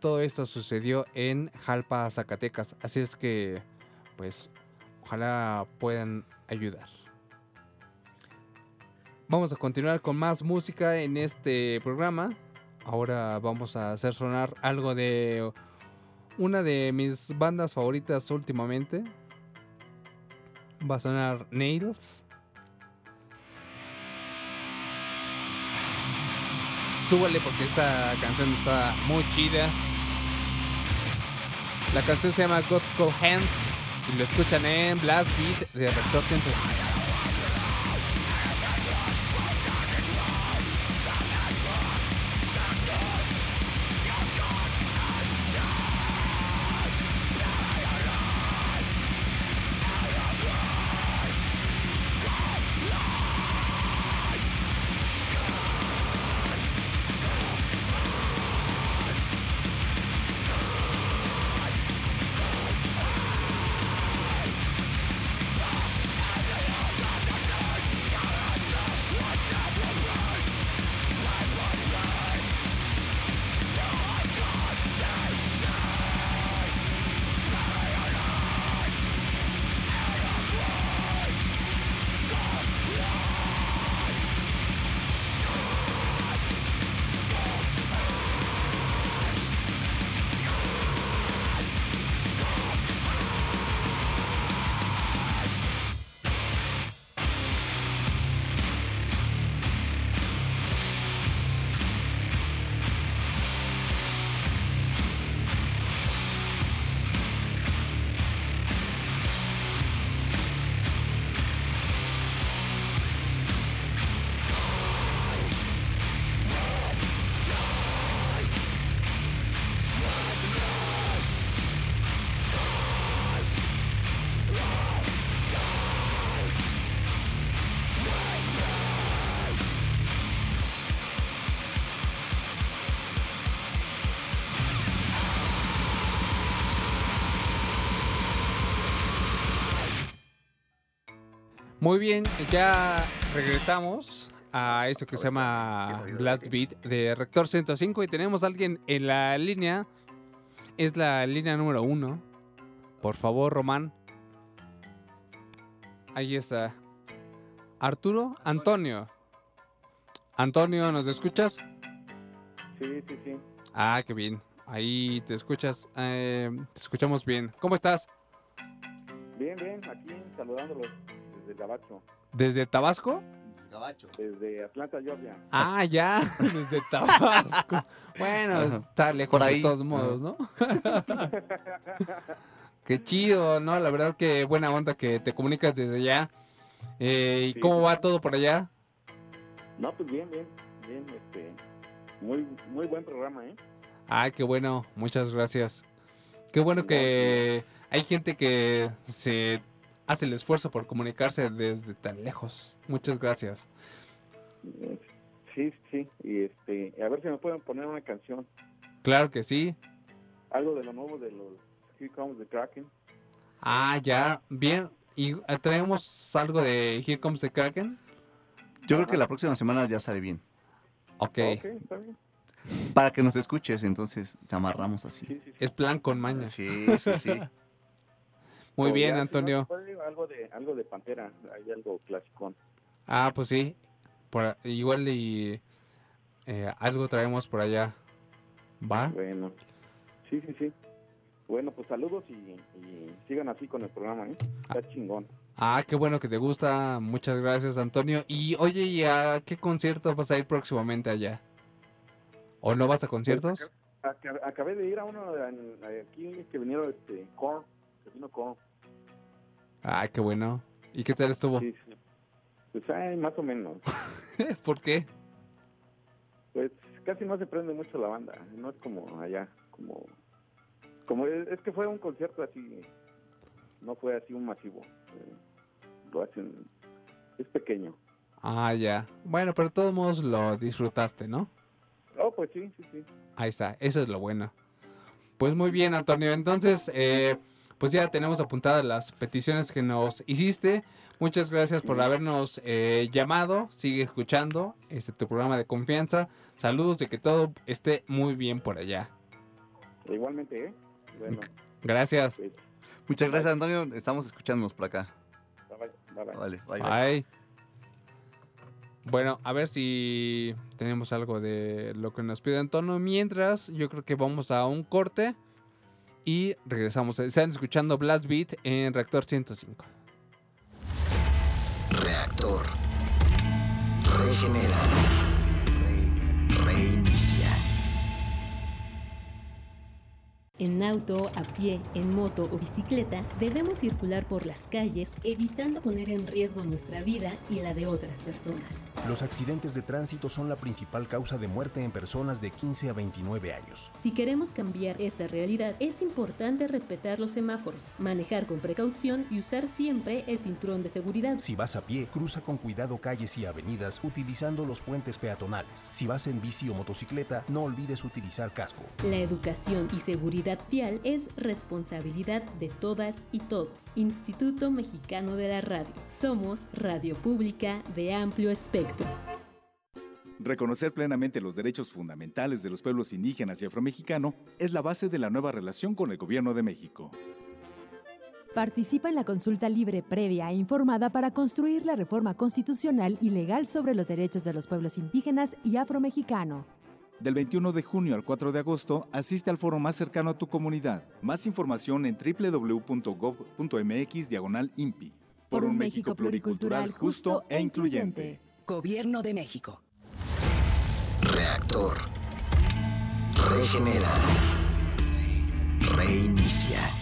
todo esto sucedió en Jalpa, Zacatecas. Así es que, pues, ojalá puedan ayudar. Vamos a continuar con más música en este programa. Ahora vamos a hacer sonar algo de una de mis bandas favoritas últimamente. Va a sonar Nails. Súbale porque esta canción está muy chida. La canción se llama Got Cold Hands y lo escuchan en Blast Beat de Rector Centro. Muy bien, ya regresamos a esto que se llama Blast Beat de Rector 105 y tenemos a alguien en la línea. Es la línea número uno. Por favor, Román. Ahí está. Arturo Antonio. Antonio, ¿nos escuchas? Sí, sí, sí. Ah, qué bien. Ahí te escuchas. eh, te escuchamos bien. ¿Cómo estás? Bien, bien, aquí saludándolos desde Gabacho, ¿Desde Tabasco? Gabacho. desde Atlanta, Georgia. Ah, ya, desde Tabasco. Bueno, Ajá. está lejos Por ahí. de todos modos, ¿no? Qué chido, ¿no? La verdad que buena onda que te comunicas desde allá. Eh, ¿Y Sí. cómo va todo por allá? No, pues bien, bien, bien, este, muy, muy buen programa, ¿eh? Ah, qué bueno, muchas gracias. Qué bueno que hay gente que se hace el esfuerzo por comunicarse desde tan lejos. Muchas gracias. Sí, sí, y este, a ver si me pueden poner una canción, Claro que sí. algo de lo nuevo de los Here Comes the Kraken. Ah, ya, bien. ¿Y eh, traemos algo de Here Comes the Kraken? Yo creo que la próxima semana ya sale bien. Ok, Ok, está bien. Para que nos escuches, entonces te amarramos así. Sí, sí, sí. es plan con maña. Sí, sí, sí. Muy O bien, ya, si no, Antonio. Algo de, algo de Pantera, hay algo clásico. Ah, pues sí. Por, igual y eh, algo traemos por allá. ¿Va? Bueno, sí, sí, sí. Bueno, pues saludos y, y sigan así con el programa, ¿eh? Está chingón. Ah, qué bueno que te gusta. Muchas gracias, Antonio. Y oye, ¿y a qué concierto vas a ir próximamente allá? ¿O no vas a conciertos? Aca- Acabé de ir a uno en- aquí que vinieron, este, Korn, que vino Korn. Ah, qué bueno. ¿Y qué tal estuvo? Sí, sí. Pues ay, más o menos. ¿Por qué? Pues casi no se prende mucho la banda, no es como allá, como... como es, es que fue un concierto así, no fue así un masivo. eh, lo hacen, es pequeño. Ah, ya. Bueno, pero de todos modos lo disfrutaste, ¿no? Oh, pues sí, sí, sí. Ahí está, eso es lo bueno. Pues muy bien, Antonio. Entonces, eh, pues ya tenemos apuntadas las peticiones que nos hiciste. Muchas gracias por habernos eh, llamado. Sigue escuchando este tu programa de confianza. Saludos de que todo esté muy bien por allá. Igualmente, ¿eh? Bueno, Gracias. Muchas gracias, Antonio. Estamos escuchándonos por acá. bye, bye. Vale. Bye. Bueno, a ver si tenemos algo de lo que nos pide Antonio. Mientras, yo creo que vamos a un corte y regresamos. Están escuchando Blast Beat en Reactor 105. Reactor. Regenera. Re- reinicia. En auto, a pie, en moto o bicicleta, debemos circular por las calles evitando poner en riesgo nuestra vida y la de otras personas. Los accidentes de tránsito son la principal causa de muerte en personas de 15 a 29 años. Si queremos cambiar esta realidad, es importante respetar los semáforos, manejar con precaución y usar siempre el cinturón de seguridad. Si vas a pie, cruza con cuidado calles y avenidas utilizando los puentes peatonales. Si vas en bici o motocicleta, no olvides utilizar casco. La educación y seguridad vial es responsabilidad de todas y todos. Instituto Mexicano de la Radio. Somos Radio Pública de amplio espectro. Reconocer plenamente los derechos fundamentales de los pueblos indígenas y afromexicano es la base de la nueva relación con el Gobierno de México. Participa en la consulta libre, previa e informada para construir la reforma constitucional y legal sobre los derechos de los pueblos indígenas y afromexicano. Del 21 de junio al 4 de agosto, asiste al foro más cercano a tu comunidad. Más información en www.gov.mx diagonal INPI. Por un México pluricultural, justo e incluyente. Gobierno de México. Reactor. Regenera. Reinicia.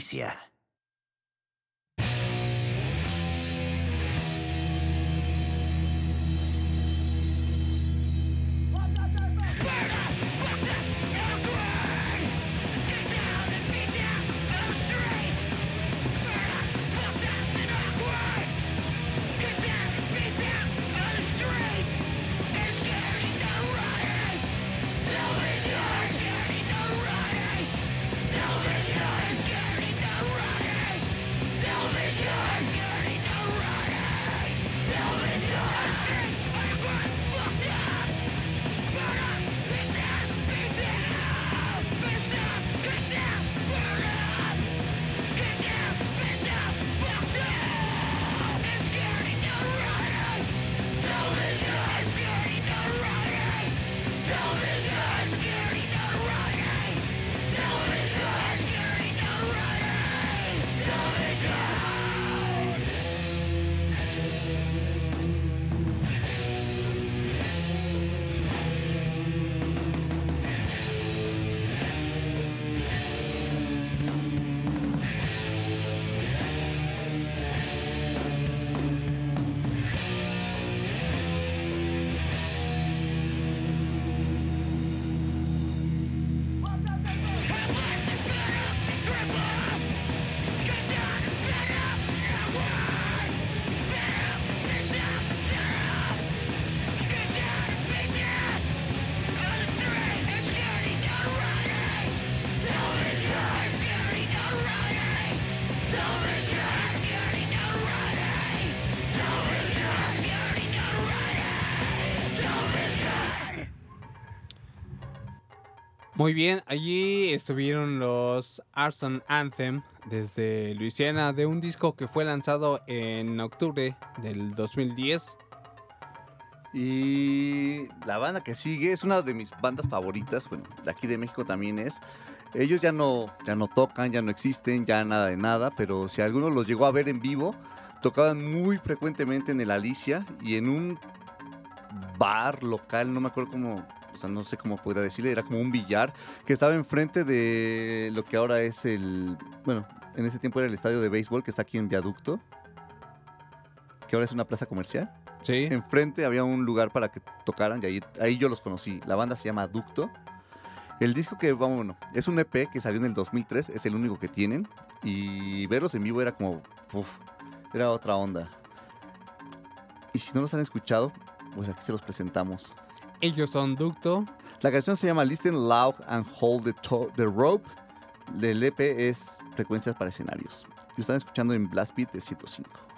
Reinicia. Muy bien, allí estuvieron los Arson Anthem desde Luisiana de un disco que fue lanzado en octubre del 2010. Y la banda que sigue es una de mis bandas favoritas, bueno, de aquí de México también es. Ellos ya no, ya no tocan, ya no existen, ya nada de nada, pero si alguno los llegó a ver en vivo, tocaban muy frecuentemente en el Alicia y en un bar local, no me acuerdo cómo, o sea, no sé cómo podría decirle, era como un billar que estaba enfrente de lo que ahora es el, bueno, en ese tiempo era el estadio de béisbol que está aquí en Viaducto, que ahora es una plaza comercial. Sí. Enfrente había un lugar para que tocaran y ahí, ahí yo los conocí. La banda se llama Ducto. El disco que, vamos, bueno, es un EP que salió en el 2003, es el único que tienen. Y verlos en vivo era como, uf, era otra onda. Y si no los han escuchado, pues aquí se los presentamos. Ellos son Ducto. La canción se llama Listen Loud and Hold the, the Rope. El EP es Frecuencias para Escenarios. Y están escuchando en Blast Beat de 105.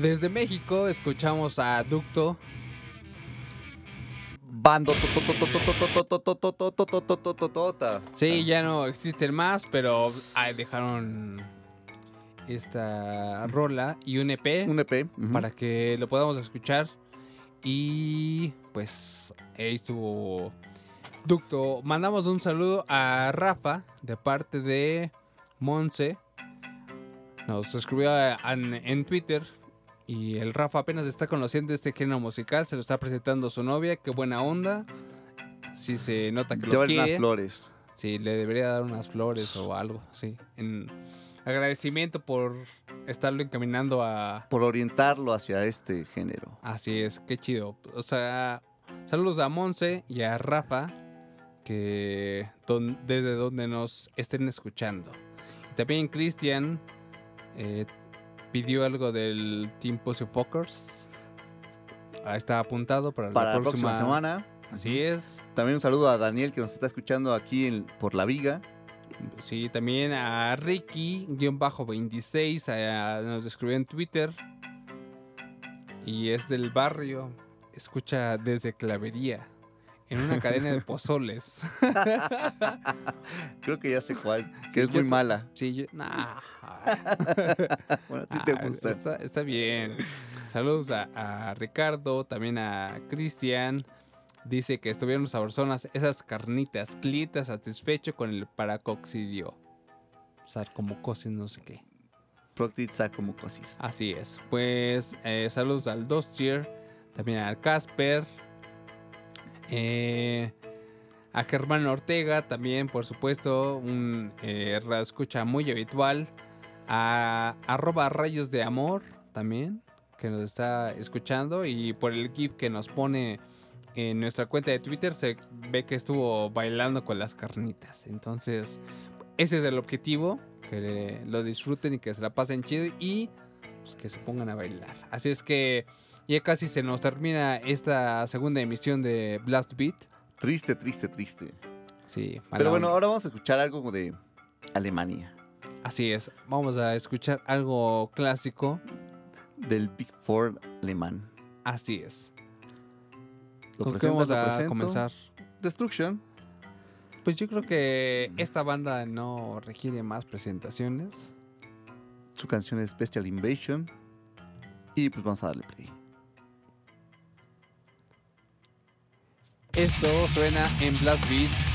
Desde México escuchamos a Ducto. Bando. Sí, ya no existen más, pero ah, dejaron esta rola y un EP. Un EP. Para que lo podamos escuchar. Y pues ahí estuvo Ducto. Mandamos un saludo a Rafa de parte de Monse. Nos escribió en, en Twitter. Y el Rafa apenas está conociendo este género musical. Se lo está presentando a su novia. Qué buena onda. Sí se nota que lo Llévale quiere. unas flores. Sí, le debería dar unas flores o algo, sí. En agradecimiento por estarlo encaminando a... Por orientarlo hacia este género. Así es, qué chido. O sea, saludos a Monse y a Rafa, que don- desde donde nos estén escuchando. Y también Cristian eh, pidió algo del Team Pussy Fuckers. Ahí está apuntado para, Para la próxima, semana. Así es. También un saludo a Daniel que nos está escuchando aquí en- por la viga. Sí, también a Ricky-26 a- nos escribió en Twitter. Y es del barrio. Escucha desde Clavería. En una cadena de pozoles. Creo que ya sé cuál. Que Sí, es muy te- mala. Sí, yo. nah. bueno, a ti te gusta. Está, está bien. Saludos a, a Ricardo, también a Cristian. Dice que estuvieron sabrosas esas carnitas. Clita satisfecho con el paracoxidio. Sarcomocosis, no sé qué. Proctit. Así es. Pues eh, saludos al Dostier, también al Casper, eh, a Germán Ortega, también por supuesto, un eh, escucha muy habitual, a arroba rayos de amor también, que nos está escuchando y por el GIF que nos pone en nuestra cuenta de Twitter se ve que estuvo bailando con las carnitas. Entonces, ese es el objetivo, que lo disfruten y que se la pasen chido y pues, que se pongan a bailar. Así es que ya casi se nos termina esta segunda emisión de Blast Beat. Triste, triste, triste. Sí, Pero bueno, onda. ahora vamos a escuchar algo de Alemania. Así es, vamos a escuchar algo clásico. Del Big Four alemán. Así es. ¿Lo ¿Con qué vamos lo a presento? comenzar? Destruction. Pues yo creo que esta banda no requiere más presentaciones. Su canción es Special Invasion. Y pues vamos a darle play. Esto suena en Blast Beat.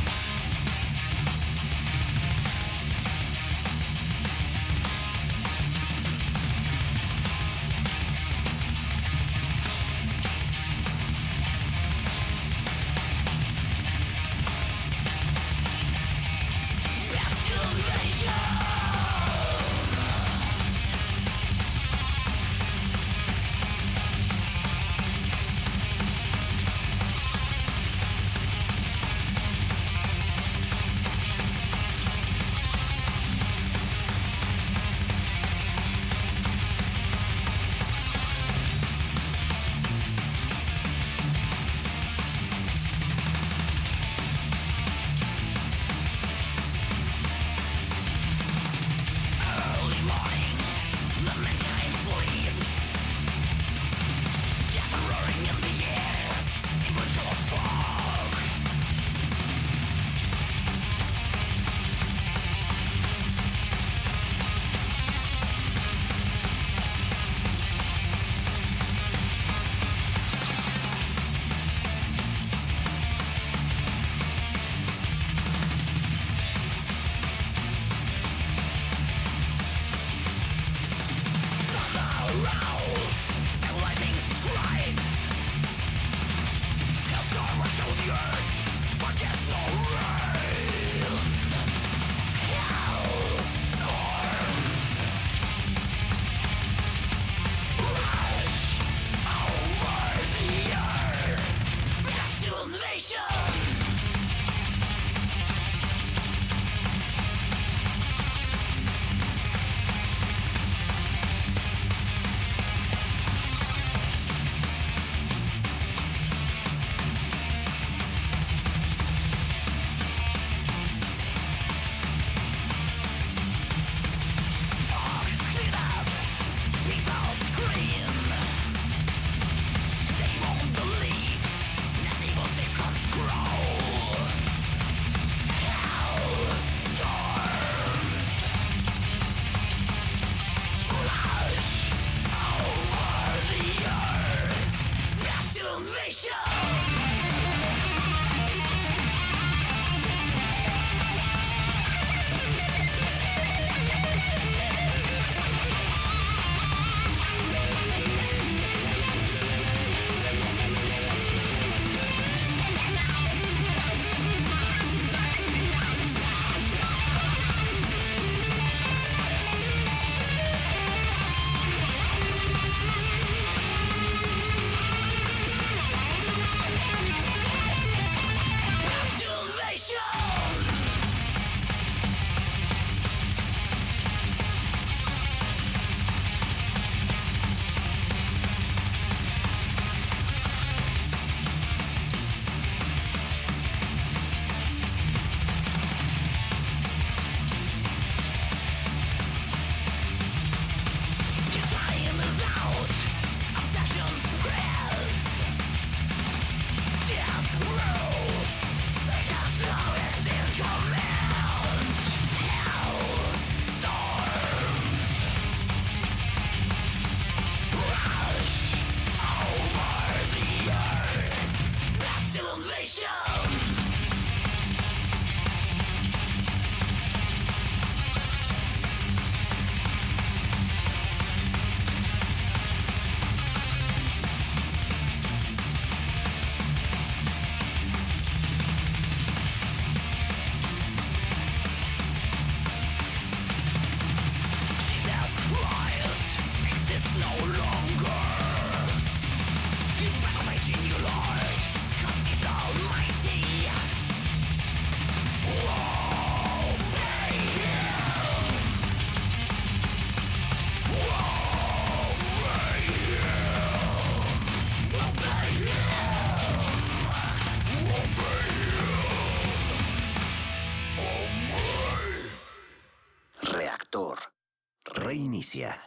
Yeah.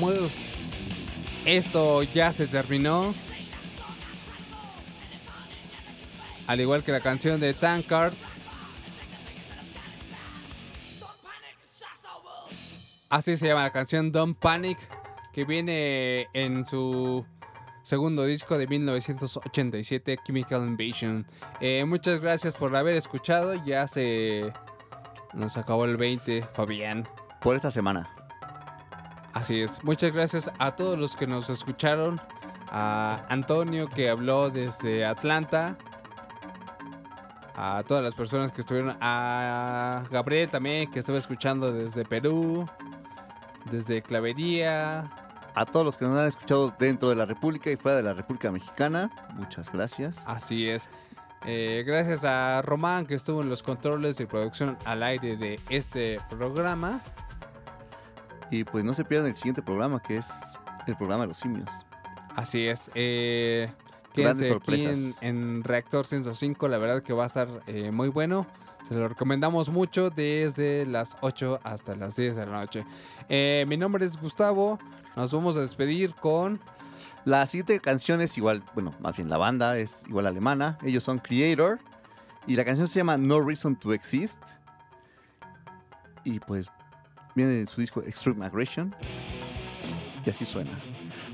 Pues esto ya se terminó. Al igual que la canción de Tankard. Así se llama la canción Don't Panic, que viene en su segundo disco de 1987, Chemical Invasion. Eh, muchas gracias por haber escuchado. Ya se nos acabó el 20, Fabián. Por esta semana. Así es. Muchas gracias a todos los que nos escucharon. A Antonio que habló desde Atlanta. A todas las personas que estuvieron. A Gabriel también que estaba escuchando desde Perú. Desde Clavería. a todos los que nos han escuchado dentro de la República y fuera de la República Mexicana, muchas gracias. Así es. Eh, gracias a Román que estuvo en los controles de producción al aire de este programa. Y pues no se pierdan el siguiente programa, que es el programa de los simios. Así es. Eh, Grandes quédense aquí en, sorpresas. en Reactor 105. La verdad que va a estar eh, muy bueno. Se lo recomendamos mucho desde las 8 hasta las 10 de la noche. Eh, mi nombre es Gustavo. Nos vamos a despedir con... La siguiente canción es igual, bueno, más bien la banda es igual alemana. Ellos son Creator. Y la canción se llama No Reason to Exist. Y pues viene de su disco Extreme Aggression. Y así suena.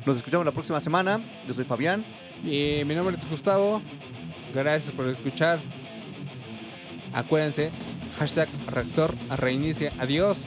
Nos escuchamos la próxima semana. Yo soy Fabián. Y mi nombre es Gustavo. Gracias por escuchar. Acuérdense, hashtag reactor reinicia. Adiós.